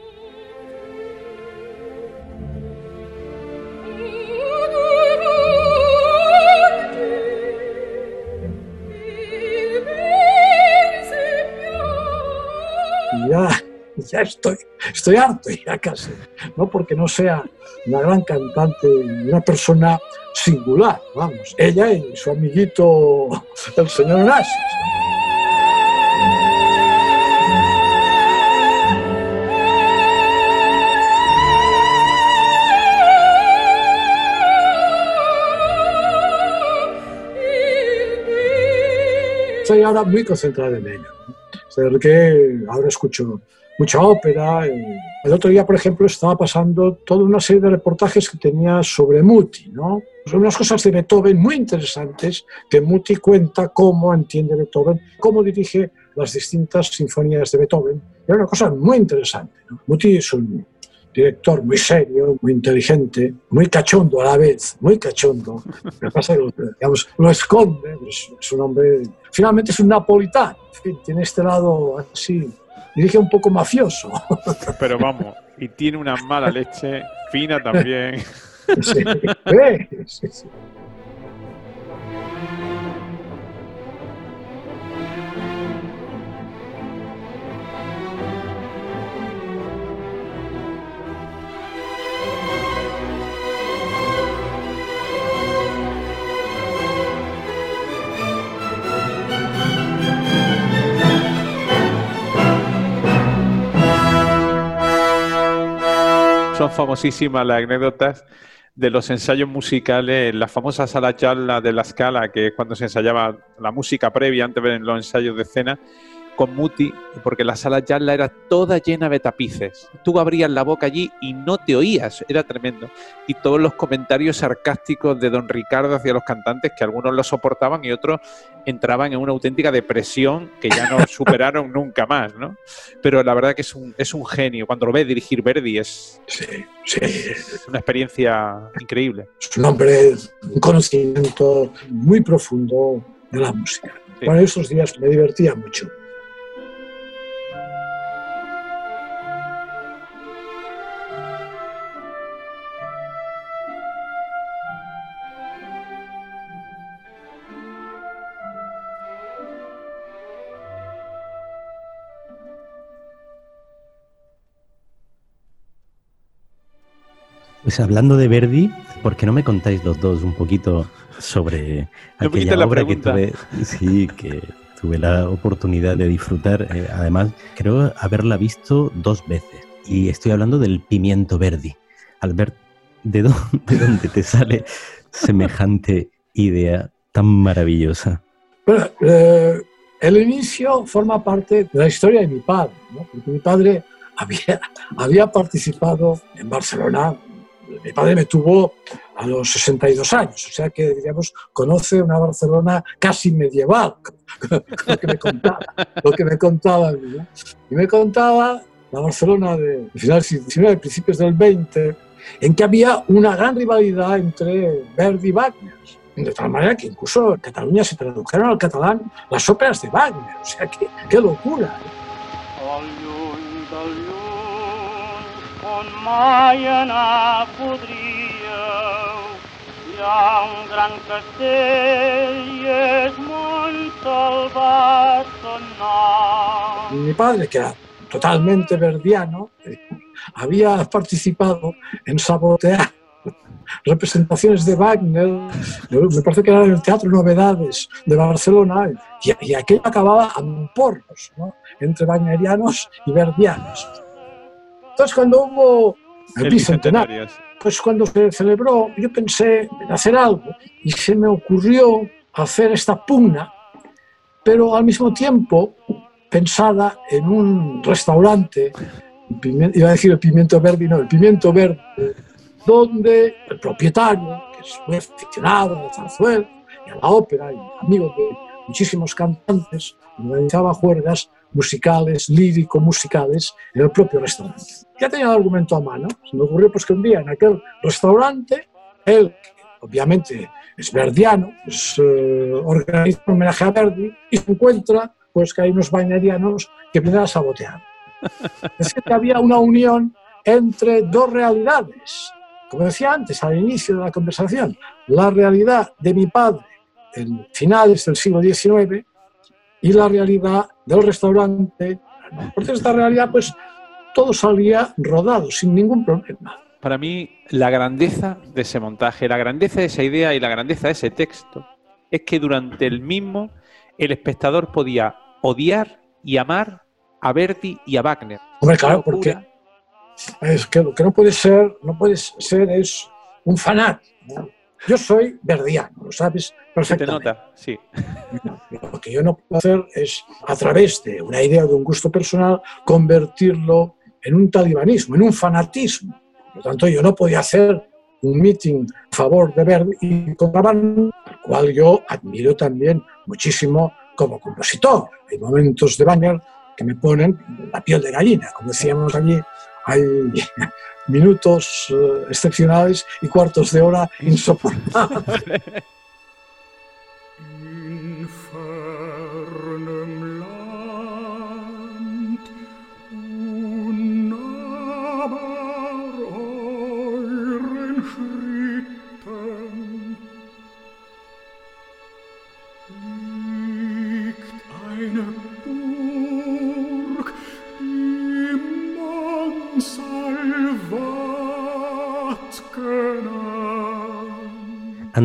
Ya, estoy, estoy harto ya casi, no porque no sea una gran cantante, una persona singular, vamos, ella y su amiguito el señor Onassis. Estoy ahora muy concentrado en ello. ¿no? Porque ahora escucho mucha ópera. eh, El otro día, por ejemplo, estaba pasando toda una serie de reportajes que tenía sobre Muti, ¿no? Son unas cosas de Beethoven muy interesantes que Muti cuenta cómo entiende Beethoven, cómo dirige las distintas sinfonías de Beethoven. Era una cosa muy interesante. ¿no? Muti es un director muy serio, muy inteligente, muy cachondo a la vez, muy cachondo. Lo que pasa es que lo, digamos, lo esconde, es, es un hombre... Finalmente es un napolitano, en fin, tiene este lado así, dirige un poco mafioso. Pero vamos, y tiene una mala leche fina también. Sí, sí, sí. Son famosísimas las anécdotas de los ensayos musicales, la famosa sala charla de la escala, que es cuando se ensayaba la música previa antes de los ensayos de escena, con Muti, porque la sala charla era toda llena de tapices. Tú abrías la boca allí y no te oías, era tremendo. Y todos los comentarios sarcásticos de don Ricardo hacia los cantantes, que algunos lo soportaban y otros entraban en una auténtica depresión que ya no superaron nunca más, ¿no? Pero la verdad que es un, es un genio. Cuando lo ves dirigir Verdi es, Sí, sí. es una experiencia increíble. Es un hombre, un conocimiento muy profundo de la música. Sí. Bueno, esos días me divertía mucho. Pues hablando de Verdi, ¿por qué no me contáis los dos un poquito sobre aquella la obra que pregunta. tuve, sí, que tuve la oportunidad de disfrutar? Eh, además, creo haberla visto dos veces. Y estoy hablando del Pimiento Verdi. Albert, ¿de dónde, de dónde te sale semejante idea tan maravillosa? Bueno, eh, el inicio forma parte de la historia de mi padre, ¿no? porque mi padre había, había participado en Barcelona. Mi padre me tuvo a los 62 años, o sea que, digamos, conoce una Barcelona casi medieval, lo que me contaba. Lo que me contaba ¿no? Y me contaba la Barcelona de finales del 19, principios del 20, en que había una gran rivalidad entre Verdi y Wagner. De tal manera que incluso en Cataluña se tradujeron al catalán las óperas de Wagner. O sea, qué, qué locura. ¿eh? Hi ha un gran castell nom. Y mi padre, que era totalmente verdiano, eh, había participado en sabotear representaciones de Wagner, me parece que era en el Teatro Novedades de Barcelona, y aquello acababa a porros, ¿no? entre wagnerianos y verdianos. Entonces, cuando hubo el, El bicentenario, pues cuando se celebró, yo pensé en hacer algo y se me ocurrió hacer esta pugna, pero al mismo tiempo pensada en un restaurante, iba a decir el pimiento verde, no, el pimiento verde, donde el propietario, que es muy aficionado a la zarzuela, y a la ópera, y amigo de muchísimos cantantes, organizaba juergas musicales, lírico-musicales en el propio restaurante. Ya tenía el argumento a mano. Se me ocurrió pues, que un día en aquel restaurante, él, obviamente es verdiano, pues, eh, organiza un homenaje a Verdi y se encuentra pues, que hay unos bailarianos que vienen a sabotear. Es que había una unión entre dos realidades. Como decía antes, al inicio de la conversación, la realidad de mi padre en finales del siglo XIX y la realidad del restaurante. Por esta realidad, pues todo salía rodado sin ningún problema. Para mí, la grandeza de ese montaje, la grandeza de esa idea y la grandeza de ese texto es que durante el mismo el espectador podía odiar y amar a Verdi y a Wagner. Hombre, claro, porque es que lo que no puede ser, no puede ser es un fanat. Yo soy verdiano, lo sabes perfectamente. te nota, sí. Lo que yo no puedo hacer es, a través de una idea, de un gusto personal, convertirlo en un talibanismo, en un fanatismo. Por lo tanto, yo no podía hacer un meeting a favor de Verdi y contra el cual yo admiro también muchísimo como compositor. Hay momentos de Wagner que me ponen la piel de gallina, como decíamos allí, hay minutos uh, excepcionales y cuartos de hora insoportables.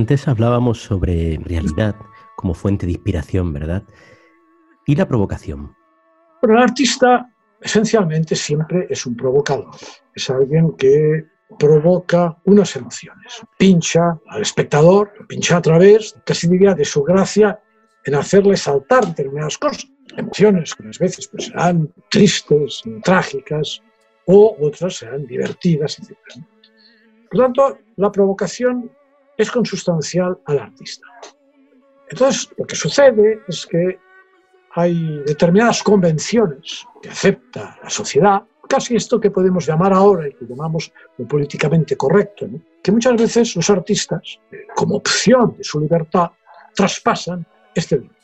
Antes hablábamos sobre realidad como fuente de inspiración, ¿verdad? ¿Y la provocación? Pero el artista esencialmente siempre es un provocador. Es alguien que provoca unas emociones. Pincha al espectador, pincha a través, casi diría, de su gracia en hacerle saltar determinadas cosas. Emociones que unas veces pues, serán tristes, trágicas, o otras serán divertidas, etc. Por lo tanto, la provocación es consustancial al artista. Entonces, lo que sucede es que hay determinadas convenciones que acepta la sociedad, casi esto que podemos llamar ahora y que llamamos lo políticamente correcto, que muchas veces los artistas, como opción de su libertad, traspasan este límite,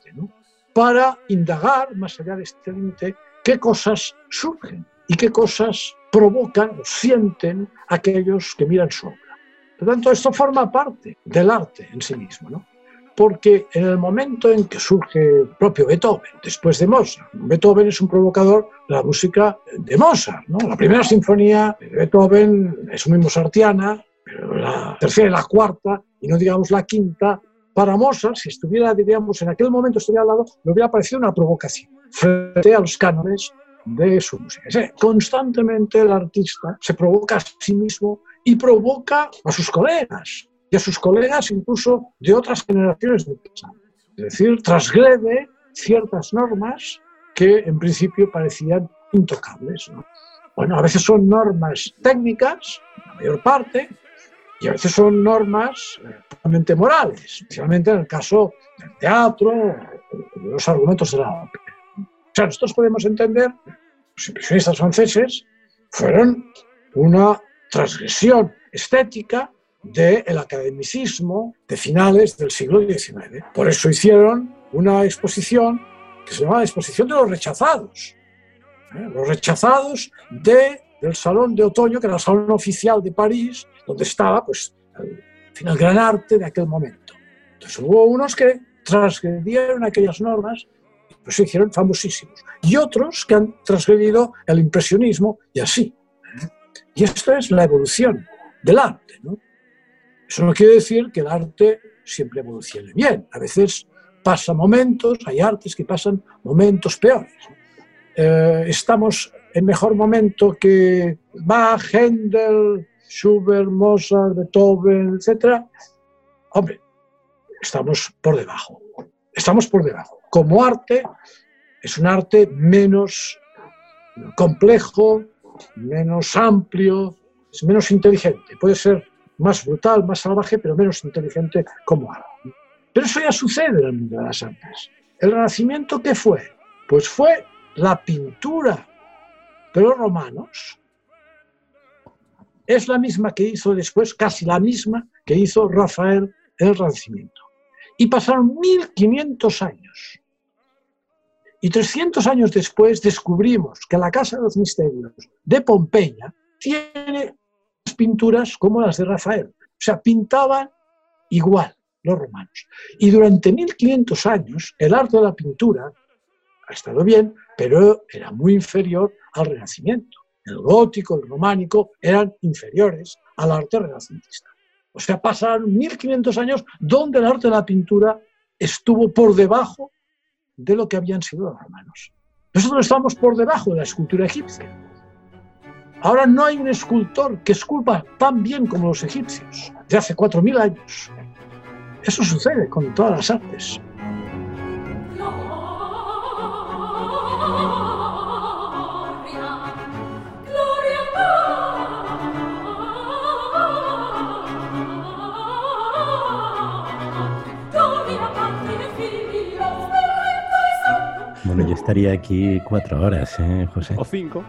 para indagar más allá de este límite qué cosas surgen y qué cosas provocan o sienten aquellos que miran su obra. Por lo tanto, esto forma parte del arte en sí mismo, ¿no? Porque en el momento en que surge el propio Beethoven, después de Mozart, Beethoven es un provocador de la música de Mozart, ¿no? La primera sinfonía de Beethoven es muy mozartiana, pero la tercera y la cuarta, y no digamos la quinta, para Mozart, si estuviera, diríamos, en aquel momento estuviera al lado, le hubiera parecido una provocación frente a los cánones de su música. constantemente el artista se provoca a sí mismo y provoca a sus colegas y a sus colegas incluso de otras generaciones de pasado. Es decir, trasgrede ciertas normas que en principio parecían intocables. Bueno, a veces son normas técnicas, la mayor parte, y a veces son normas totalmente eh, morales, especialmente en el caso del teatro, de los argumentos de la ópera. O sea, nosotros podemos entender, los impresionistas franceses fueron una transgresión estética del academicismo de finales del siglo XIX. Por eso hicieron una exposición que se llamaba Exposición de los Rechazados. ¿eh? Los rechazados de, del Salón de Otoño, que era el salón oficial de París, donde estaba pues, el, el gran arte de aquel momento. Entonces hubo unos que transgredieron aquellas normas y pues se hicieron famosísimos. Y otros que han transgredido el impresionismo y así. Y esto es la evolución del arte. ¿no? Eso no quiere decir que el arte siempre evolucione bien. A veces pasa momentos, hay artes que pasan momentos peores. Eh, estamos en mejor momento que Bach, Händel, Schubert, Mozart, Beethoven, etc. Hombre, estamos por debajo. Estamos por debajo. Como arte, es un arte menos complejo, menos amplio, es menos inteligente. Puede ser más brutal, más salvaje, pero menos inteligente como arte. Pero eso ya sucede en el mundo de las artes. ¿El Renacimiento qué fue? Pues fue la pintura. Pero los romanos es la misma que hizo después, casi la misma que hizo Rafael en el Renacimiento. Y pasaron 1500 años. Y 300 años después descubrimos que la Casa de los Misterios de Pompeya tiene pinturas como las de Rafael. O sea, pintaban igual los romanos. Y durante 1500 años el arte de la pintura ha estado bien, pero era muy inferior al Renacimiento. El gótico, el románico eran inferiores al arte renacentista. O sea, pasaron 1500 años donde el arte de la pintura estuvo por debajo de lo que habían sido los romanos. Nosotros estamos por debajo de la escultura egipcia. Ahora no hay un escultor que esculpa tan bien como los egipcios, de hace 4.000 años. Eso sucede con todas las artes. Estaría aquí cuatro horas, ¿eh, José? O cinco.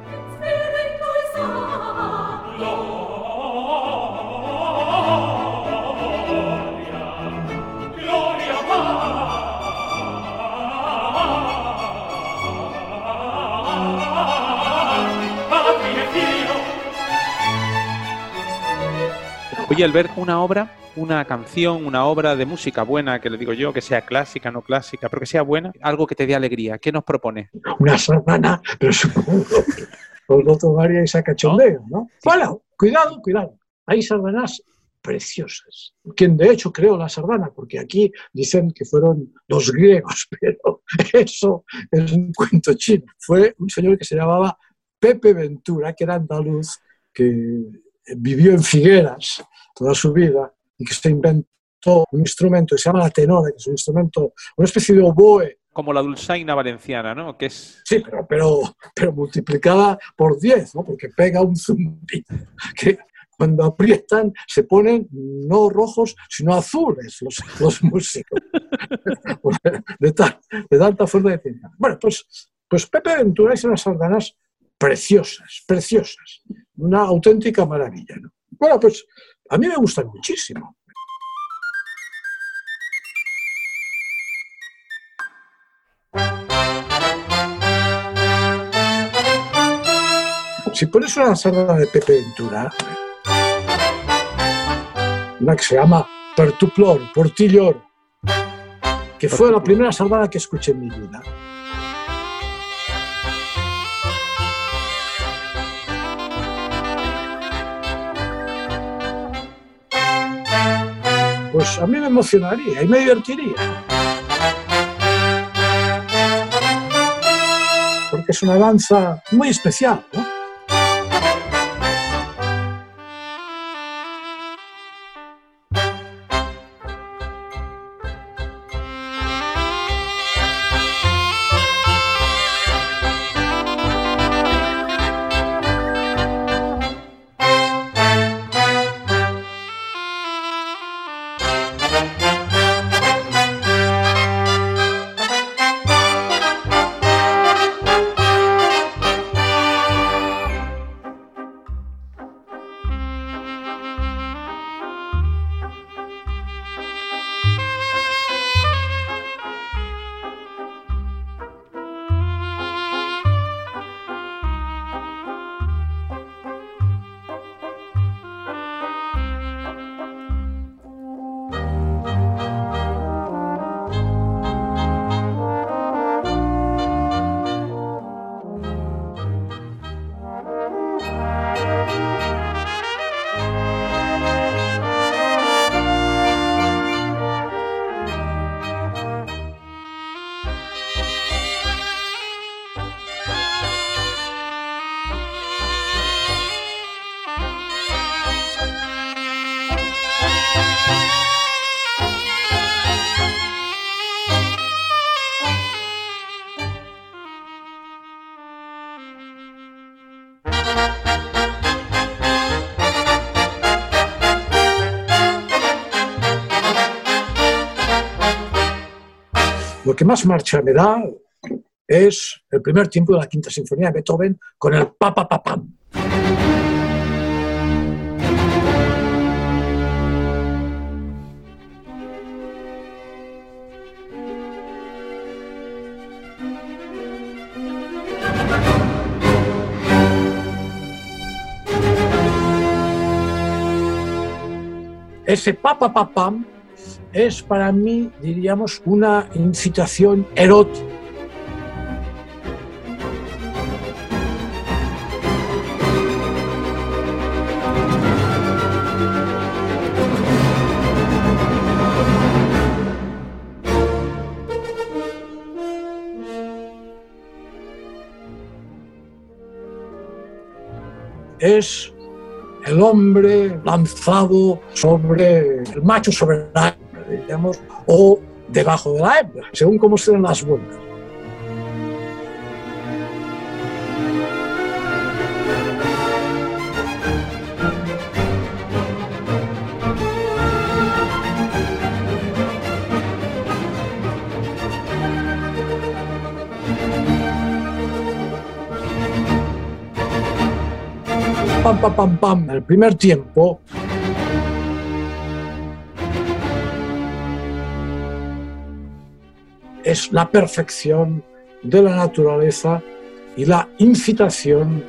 Oye, al ver una obra, una canción, una obra de música buena, que le digo yo, que sea clásica, no clásica, pero que sea buena, algo que te dé alegría, ¿qué nos propone? Una sardana, pero supongo que os lo tomaríais a cachondeo, ¿no? Bueno, cuidado, cuidado. Hay sardanas preciosas. Quien de hecho creó la sardana, porque aquí dicen que fueron los griegos, pero eso es un cuento chino. Fue un señor que se llamaba Pepe Ventura, que era andaluz, que vivió en Figueras toda su vida y que se inventó un instrumento que se llama la tenora, que es un instrumento, una especie de oboe. Como la dulzaina valenciana, ¿no? Que es... Sí, pero, pero, pero multiplicada por 10, ¿no? Porque pega un zumbido que cuando aprietan se ponen no rojos, sino azules los, los músicos. de, tal, de tanta fuerza de tinta. Bueno, pues, pues Pepe Ventura hizo unas sardanas preciosas, preciosas. Una auténtica maravilla. ¿no? Bueno, pues a mí me gustan muchísimo. Si pones una sardana de Pepe Ventura, una que se llama Pertuplor, Portillor, que fue la primera sardana que escuché en mi vida. Pues a mí me emocionaría y me divertiría. Porque es una danza muy especial. Más marcha me da es el primer tiempo de la quinta sinfonía de Beethoven con el pa pa. Ese pa es para mí, diríamos, una incitación erótica. Es el hombre lanzado sobre el macho hembra, digamos, o debajo de la hembra, según cómo se den las vueltas. pam, pam, pam, pam, el primer tiempo. Es la perfección de la naturaleza y la incitación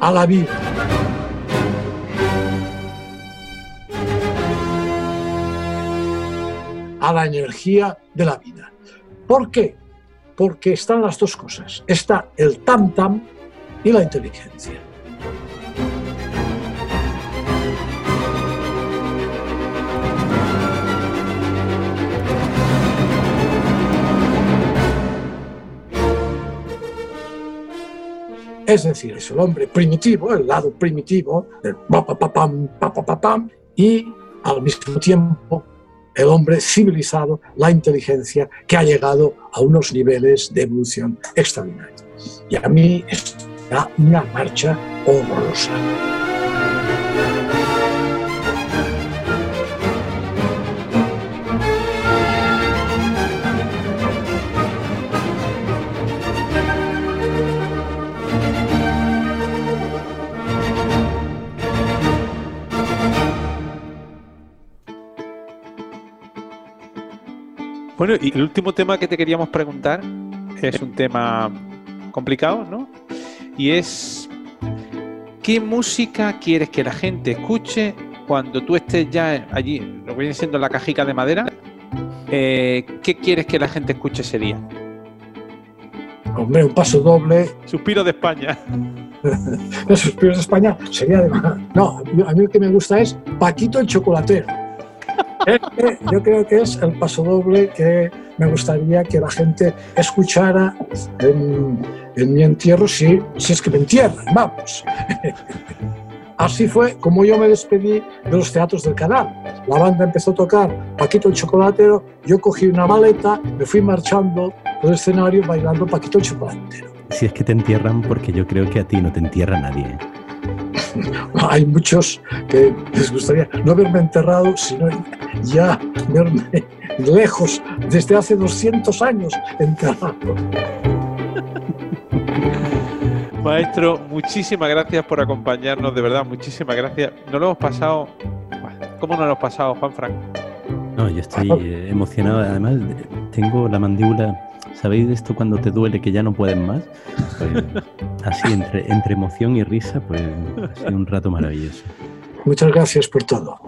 a la vida. A la energía de la vida. ¿Por qué? Porque están las dos cosas. Está el tam tam y la inteligencia. Es decir, es el hombre primitivo, el lado primitivo, el pa pa pa pam, pa pa pa pam, y al mismo tiempo el hombre civilizado, la inteligencia que ha llegado a unos niveles de evolución extraordinarios. Y a mí es una marcha horrorosa. Bueno, y el último tema que te queríamos preguntar es un tema complicado, ¿no? Y es, ¿qué música quieres que la gente escuche cuando tú estés ya allí, lo que viene siendo la cajica de madera? Eh, ¿Qué quieres que la gente escuche ese día? Hombre, un paso doble. Suspiro de España. Los suspiros de España sería de... No, a mí lo que me gusta es Paquito el chocolatero. Yo creo que es el paso doble que me gustaría que la gente escuchara en, en mi entierro, si, si es que me entierran, vamos. Así fue como yo me despedí de los teatros del canal. La banda empezó a tocar Paquito el Chocolatero, yo cogí una maleta, me fui marchando por el escenario bailando Paquito el Chocolatero. Si es que te entierran, porque yo creo que a ti no te entierra nadie. Hay muchos que les gustaría no verme enterrado, sino ya verme lejos, desde hace 200 años enterrado. Maestro, muchísimas gracias por acompañarnos, de verdad, muchísimas gracias. Nos lo hemos pasado. ¿Cómo nos lo hemos pasado, Juan Frank? No, yo estoy eh, emocionado. Además, tengo la mandíbula. ¿Sabéis de esto cuando te duele que ya no puedes más? Pues, así, entre, entre emoción y risa, pues ha sido un rato maravilloso. Muchas gracias por todo.